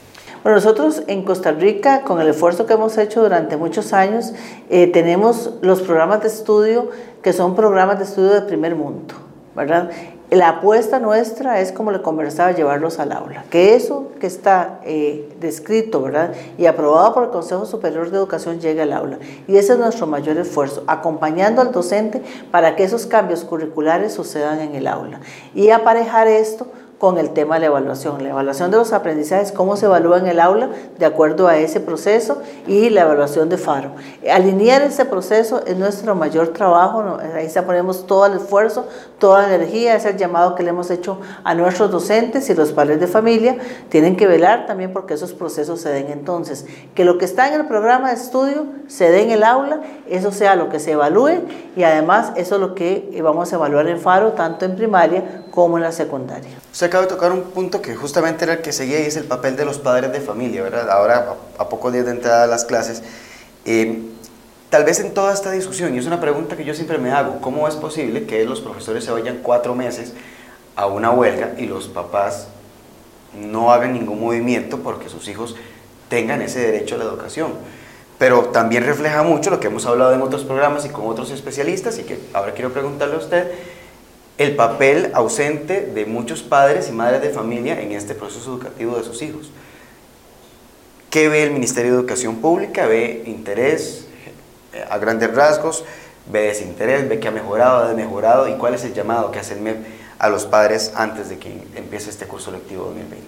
Bueno, nosotros en Costa Rica, con el esfuerzo que hemos hecho durante muchos años, eh, tenemos los programas de estudio que son programas de estudio de primer mundo, ¿verdad? La apuesta nuestra es, como le conversaba, llevarlos al aula. Que eso que está eh, descrito ¿verdad? y aprobado por el Consejo Superior de Educación llegue al aula. Y ese es nuestro mayor esfuerzo, acompañando al docente para que esos cambios curriculares sucedan en el aula. Y aparejar esto con el tema de la evaluación. La evaluación de los aprendizajes, cómo se evalúa en el aula de acuerdo a ese proceso y la evaluación de FARO. Alinear ese proceso es nuestro mayor trabajo, ahí ponemos todo el esfuerzo, toda la energía, es el llamado que le hemos hecho a nuestros docentes y los padres de familia, tienen que velar también porque esos procesos se den entonces, que lo que está en el programa de estudio se dé en el aula, eso sea lo que se evalúe y además eso es lo que vamos a evaluar en FARO, tanto en primaria como en la secundaria. Usted acaba de tocar un punto que justamente era el que seguía y es el papel de los padres de familia, ¿verdad? Ahora, a pocos días de entrada a las clases, eh, tal vez en toda esta discusión, y es una pregunta que yo siempre me hago, ¿cómo es posible que los profesores se vayan cuatro meses a una huelga y los papás no hagan ningún movimiento porque sus hijos tengan ese derecho a la educación? Pero también refleja mucho lo que hemos hablado en otros programas y con otros especialistas y que ahora quiero preguntarle a usted, el papel ausente de muchos padres y madres de familia en este proceso educativo de sus hijos. ¿Qué ve el Ministerio de Educación Pública? ¿Ve interés eh, a grandes rasgos? ¿Ve desinterés? ¿Ve que ha mejorado, ha mejorado? ¿Y cuál es el llamado que hace el MEP a los padres antes de que empiece este curso lectivo 2020?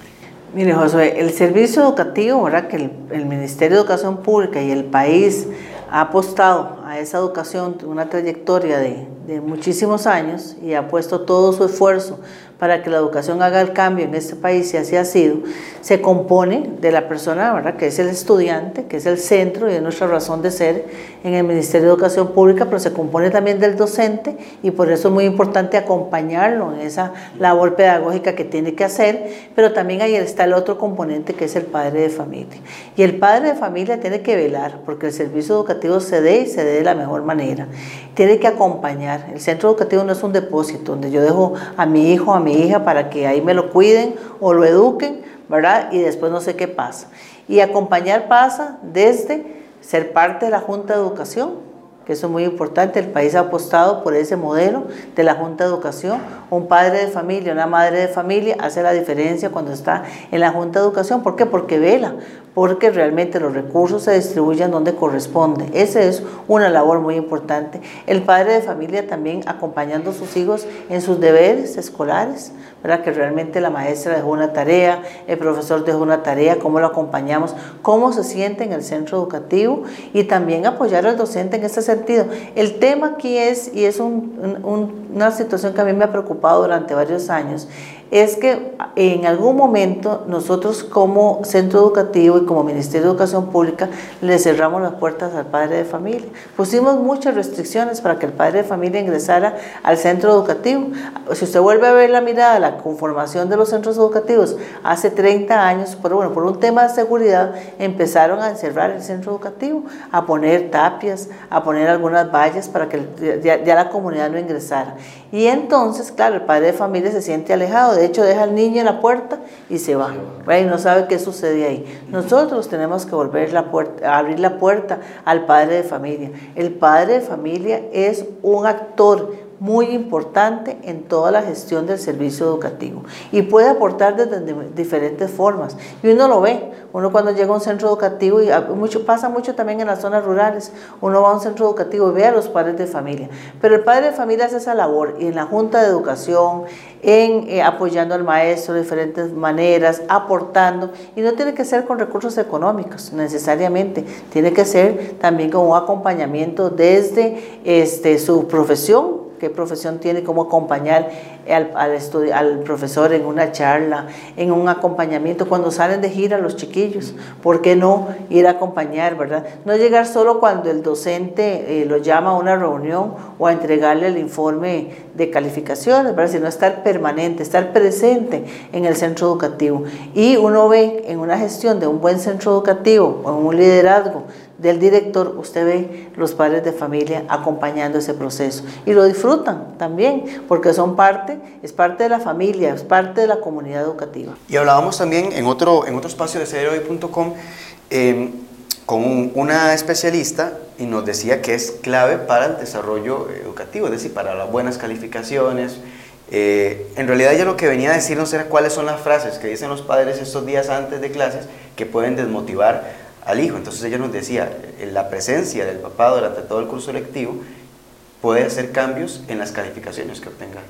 Mire, Josué, el servicio educativo, ¿verdad? que el, el Ministerio de Educación Pública y el país ha apostado a esa educación, una trayectoria de, de muchísimos años y ha puesto todo su esfuerzo para que la educación haga el cambio en este país, y así ha sido, se compone de la persona, ¿verdad? que es el estudiante, que es el centro y es nuestra razón de ser en el Ministerio de Educación Pública, pero se compone también del docente y por eso es muy importante acompañarlo en esa labor pedagógica que tiene que hacer, pero también ahí está el otro componente que es el padre de familia. Y el padre de familia tiene que velar porque el servicio educativo se dé y se dé de la mejor manera. Tiene que acompañar. El centro educativo no es un depósito donde yo dejo a mi hijo, a mi hija para que ahí me lo cuiden o lo eduquen, ¿verdad? Y después no sé qué pasa. Y acompañar pasa desde ser parte de la Junta de Educación, que eso es muy importante, el país ha apostado por ese modelo de la Junta de Educación. Un padre de familia, una madre de familia hace la diferencia cuando está en la Junta de Educación. ¿Por qué? Porque vela, porque realmente los recursos se distribuyen donde corresponde. Esa es una labor muy importante. El padre de familia también acompañando a sus hijos en sus deberes escolares, ¿verdad? que realmente la maestra dejó una tarea, el profesor dejó una tarea, cómo lo acompañamos, cómo se siente en el centro educativo y también apoyar al docente en ese sentido. El tema aquí es, y es una situación que a mí me ha preocupado durante varios años, es que en algún momento nosotros como centro educativo y como Ministerio de Educación Pública le cerramos las puertas al padre de familia. Pusimos muchas restricciones para que el padre de familia ingresara al centro educativo. Si usted vuelve a ver la mirada, la conformación de los centros educativos hace 30 años, pero bueno, por un tema de seguridad empezaron a encerrar el centro educativo, a poner tapias, a poner algunas vallas para que ya, ya la comunidad no ingresara. Y entonces, claro, el padre de familia se siente alejado de hecho deja al niño en la puerta y se va, y no sabe qué sucede ahí. Nosotros tenemos que volver la puerta, abrir la puerta al padre de familia. El padre de familia es un actor muy importante en toda la gestión del servicio educativo y puede aportar desde diferentes formas. Y uno lo ve, uno cuando llega a un centro educativo, y mucho, pasa mucho también en las zonas rurales, uno va a un centro educativo y ve a los padres de familia, pero el padre de familia hace esa labor y en la Junta de Educación, en eh, apoyando al maestro de diferentes maneras, aportando, y no tiene que ser con recursos económicos necesariamente, tiene que ser también con un acompañamiento desde este, su profesión qué profesión tiene, cómo acompañar al, al, profesor en una charla, en un acompañamiento, cuando salen de gira los chiquillos, ¿por qué no ir a acompañar, verdad? No llegar solo cuando el docente eh, lo llama a una reunión o a entregarle el informe de calificaciones, ¿verdad? Sino estar permanente, estar presente en el centro educativo. Y uno ve en una gestión de un buen centro educativo o en un liderazgo del director, usted ve los padres de familia acompañando ese proceso y lo disfrutan también porque son parte, es parte de la familia, es parte de la comunidad educativa. Y hablábamos también en otro, en otro espacio de CDROI.com em, con una especialista y nos decía que es clave para el desarrollo educativo, es decir, para las buenas calificaciones. Eh, en realidad ella lo que venía a decirnos era cuáles son las frases que dicen los padres estos días antes de clases que pueden desmotivar al hijo. Entonces ella nos decía, la presencia del papá durante todo el curso lectivo puede hacer cambios en las calificaciones que obtenga.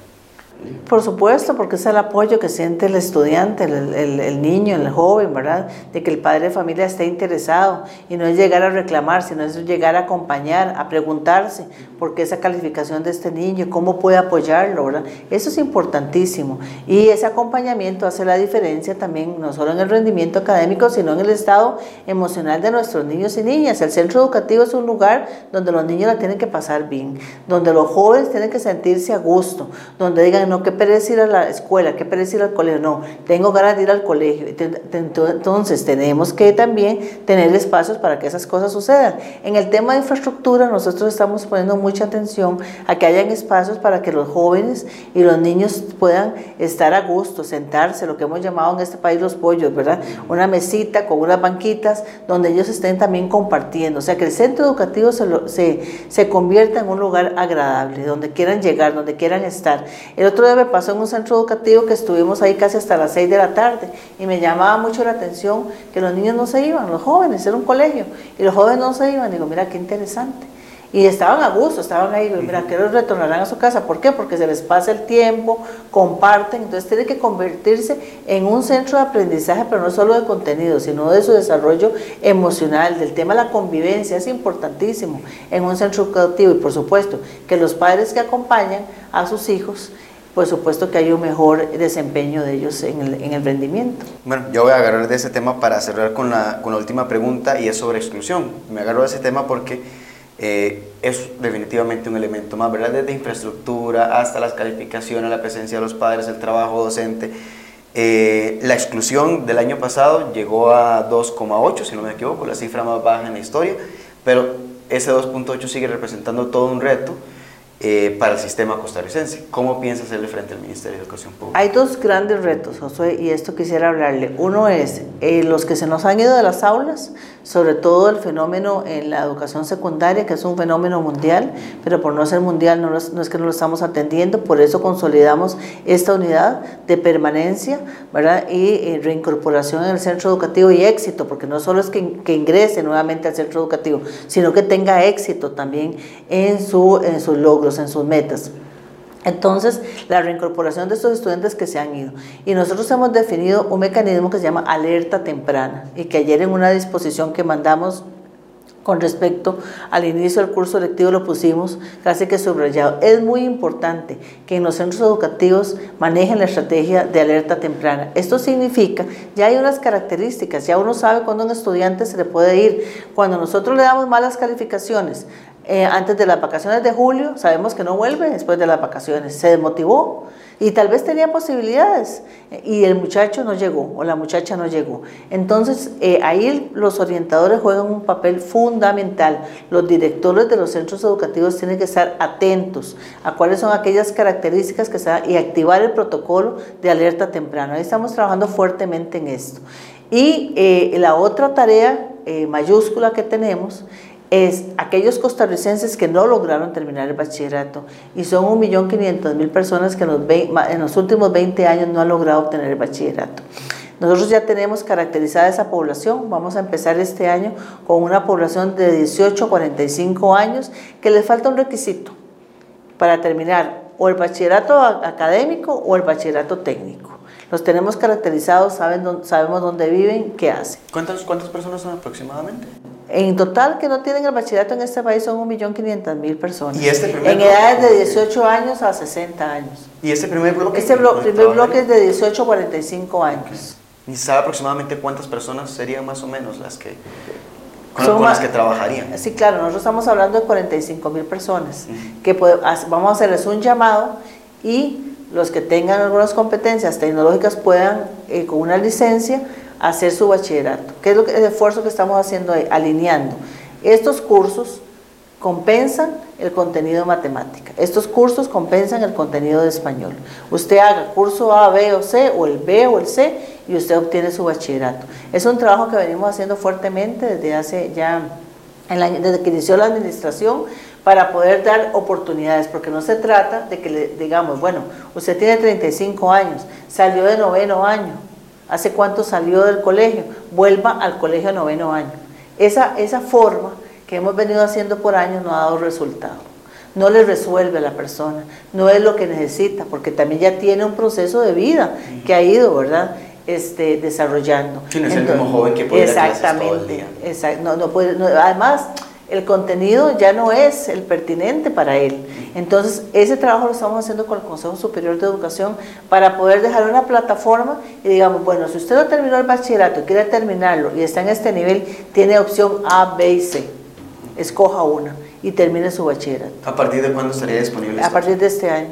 Por supuesto, porque es el apoyo que siente el estudiante, el, niño, el joven, ¿verdad? De que el padre de familia esté interesado y no es llegar a reclamar, sino es llegar a acompañar, a preguntarse por qué esa calificación de este niño, cómo puede apoyarlo, ¿verdad? Eso es importantísimo. Y ese acompañamiento hace la diferencia también, no solo en el rendimiento académico, sino en el estado emocional de nuestros niños y niñas. El centro educativo es un lugar donde los niños la tienen que pasar bien, donde los jóvenes tienen que sentirse a gusto, donde digan, no, qué pereza ir a la escuela, qué pereza ir al colegio, no, tengo ganas de ir al colegio. Entonces tenemos que también tener espacios para que esas cosas sucedan. En el tema de infraestructura nosotros estamos poniendo mucha atención a que hayan espacios para que los jóvenes y los niños puedan estar a gusto, sentarse, lo que hemos llamado en este país los pollos, ¿verdad? Una mesita con unas banquitas donde ellos estén también compartiendo. O sea, que el centro educativo se, se, se convierta en un lugar agradable, donde quieran llegar, donde quieran estar. El otro día me pasó en un centro educativo que estuvimos ahí casi hasta las 6 de la tarde y me llamaba mucho la atención que los niños no se iban, los jóvenes, era un colegio, y los jóvenes no se iban. Digo, mira qué interesante. Y estaban a gusto, estaban ahí, mira, que los retornarán a su casa. ¿Por qué? Porque se les pasa el tiempo, comparten, entonces tiene que convertirse en un centro de aprendizaje, pero no solo de contenido, sino de su desarrollo emocional, del tema de la convivencia, es importantísimo en un centro educativo. Y por supuesto, que los padres que acompañan a sus hijos por supuesto que hay un mejor desempeño de ellos en el, en el rendimiento. Bueno, yo voy a agarrar de ese tema para cerrar con la, con la última pregunta y es sobre exclusión. Me agarro de ese tema porque eh, es definitivamente un elemento más, ¿verdad? Desde infraestructura hasta las calificaciones, la presencia de los padres, el trabajo docente. Eh, la exclusión del año pasado llegó a 2,8, si no me equivoco, la cifra más baja en la historia, pero ese 2,8 sigue representando todo un reto eh, para el sistema costarricense. ¿Cómo piensa hacerle frente al Ministerio de Educación Pública? Hay dos grandes retos, Josué, y esto quisiera hablarle. Uno es eh, los que se nos han ido de las aulas, sobre todo el fenómeno en la educación secundaria, que es un fenómeno mundial, pero por no ser mundial no, no es que no lo estamos atendiendo, por eso consolidamos esta unidad de permanencia ¿verdad? y eh, reincorporación en el centro educativo y éxito, porque no solo es que, que, ingrese nuevamente al centro educativo, sino que tenga éxito también en, su, en sus logros en sus metas. Entonces, la reincorporación de estos estudiantes que se han ido. Y nosotros hemos definido un mecanismo que se llama alerta temprana y que ayer en una disposición que mandamos con respecto al inicio del curso lectivo lo pusimos casi que subrayado. Es muy importante que en los centros educativos manejen la estrategia de alerta temprana. Esto significa, ya hay unas características, ya uno sabe cuándo un estudiante se le puede ir. Cuando nosotros le damos malas calificaciones eh, antes de las vacaciones de julio, sabemos que no vuelve después de las vacaciones, se desmotivó y tal vez tenía posibilidades y el muchacho no llegó o la muchacha no llegó. Entonces eh, ahí los orientadores juegan un papel fundamental. Los directores de los centros educativos tienen que estar atentos a cuáles son aquellas características que dan y activar el protocolo de alerta temprana. Ahí estamos trabajando fuertemente en esto. Y eh, la otra tarea mayúscula que tenemos es aquellos costarricenses que no lograron terminar el bachillerato y son 1.500.000 personas que en los, últimos 20 años no han logrado obtener el bachillerato. Nosotros ya tenemos caracterizada esa población, vamos a empezar este año con una población de 18 a 45 años que les falta un requisito para terminar o el bachillerato académico o el bachillerato técnico. Los tenemos caracterizados, saben sabemos dónde viven, qué hacen. ¿Cuántas, ¿Cuántas personas son aproximadamente? En total que no tienen el bachillerato en este país son 1.500.000 personas. ¿Y este primer en edades de 18 años a 60 años. ¿Y este primer bloque? Este primer bloque es de 18 a 45 años. ¿Y sabe aproximadamente cuántas personas serían más o menos las que con, las que trabajarían? Sí, claro, nosotros estamos hablando de 45 mil personas, que vamos a hacerles un llamado y los que tengan algunas competencias tecnológicas puedan, eh, con una licencia, hacer su bachillerato. ¿Qué es lo que, el esfuerzo que estamos haciendo ahí? Alineando. Estos cursos compensan el contenido de matemática. Estos cursos compensan el contenido de español. Usted haga curso A, B o C, o el B o el C, y usted obtiene su bachillerato. Es un trabajo que venimos haciendo fuertemente desde hace ya, desde que inició la administración, para poder dar oportunidades, porque no se trata de que le digamos, bueno, usted tiene 35 años, salió de noveno año, ¿hace cuánto salió del colegio? Vuelva al colegio noveno año. Esa, esa forma que hemos venido haciendo por años no ha dado resultado. No le resuelve a la persona, no es lo que necesita, porque también ya tiene un proceso de vida que ha ido, ¿verdad? Este, desarrollando. Sí, no es el mismo joven que puede Exactamente. Todo el día. no, no puede, además, el contenido ya no es el pertinente para él. Entonces, ese trabajo lo estamos haciendo con el Consejo Superior de Educación para poder dejar una plataforma y digamos, bueno, si usted no terminó el bachillerato y quiere terminarlo y está en este nivel, tiene opción A, B y C. Escoja una y termine su bachillerato. ¿A partir de cuándo estaría disponible? A partir de este año.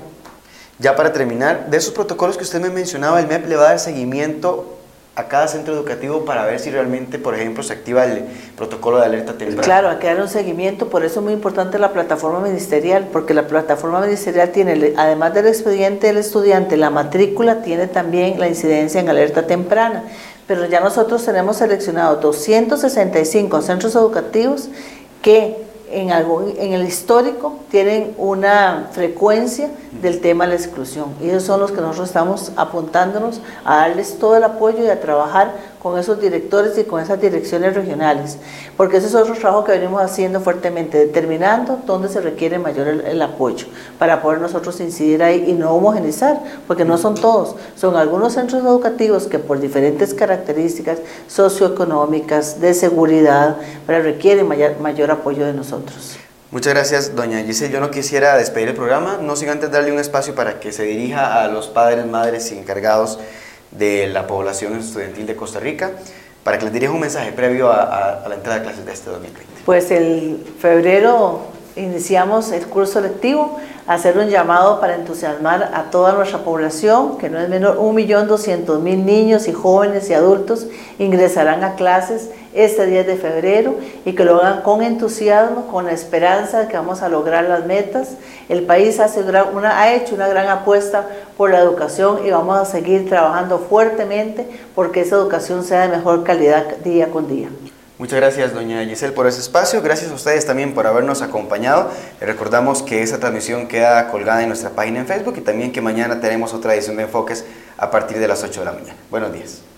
Ya para terminar, de esos protocolos que usted me mencionaba, el MEP le va a dar seguimiento a cada centro educativo para ver si realmente, por ejemplo, se activa el protocolo de alerta temprana. Claro, hay que dar un seguimiento, por eso es muy importante la plataforma ministerial, porque la plataforma ministerial tiene, además del expediente del estudiante, la matrícula tiene también la incidencia en alerta temprana. Pero ya nosotros tenemos seleccionado 265 centros educativos que en, algo, en el histórico tienen una frecuencia del tema de la exclusión. Y esos son los que nosotros estamos apuntándonos a darles todo el apoyo y a trabajar con esos directores y con esas direcciones regionales, porque ese es otro trabajo que venimos haciendo fuertemente, determinando dónde se requiere mayor el, apoyo para poder nosotros incidir ahí y no homogenizar, porque no son todos, son algunos centros educativos que por diferentes características socioeconómicas, de seguridad, pero requieren mayor, mayor apoyo de nosotros. Muchas gracias, doña Giselle. Yo no quisiera despedir el programa, no sin antes darle un espacio para que se dirija a los padres, madres y encargados de la población estudiantil de Costa Rica para que les dirija un mensaje previo a, la entrada de clases de este 2020. Pues el febrero iniciamos el curso lectivo, hacer un llamado para entusiasmar a toda nuestra población, que no es menor, 1.200.000 niños y jóvenes y adultos ingresarán a clases este 10 de febrero y que lo hagan con entusiasmo, con la esperanza de que vamos a lograr las metas. El país ha hecho una gran apuesta por la educación y vamos a seguir trabajando fuertemente porque esa educación sea de mejor calidad día con día. Muchas gracias, doña Giselle, por ese espacio. Gracias a ustedes también por habernos acompañado. Recordamos que esa transmisión queda colgada en nuestra página en Facebook y también que mañana tenemos otra edición de Enfoques a partir de las 8 de la mañana. Buenos días.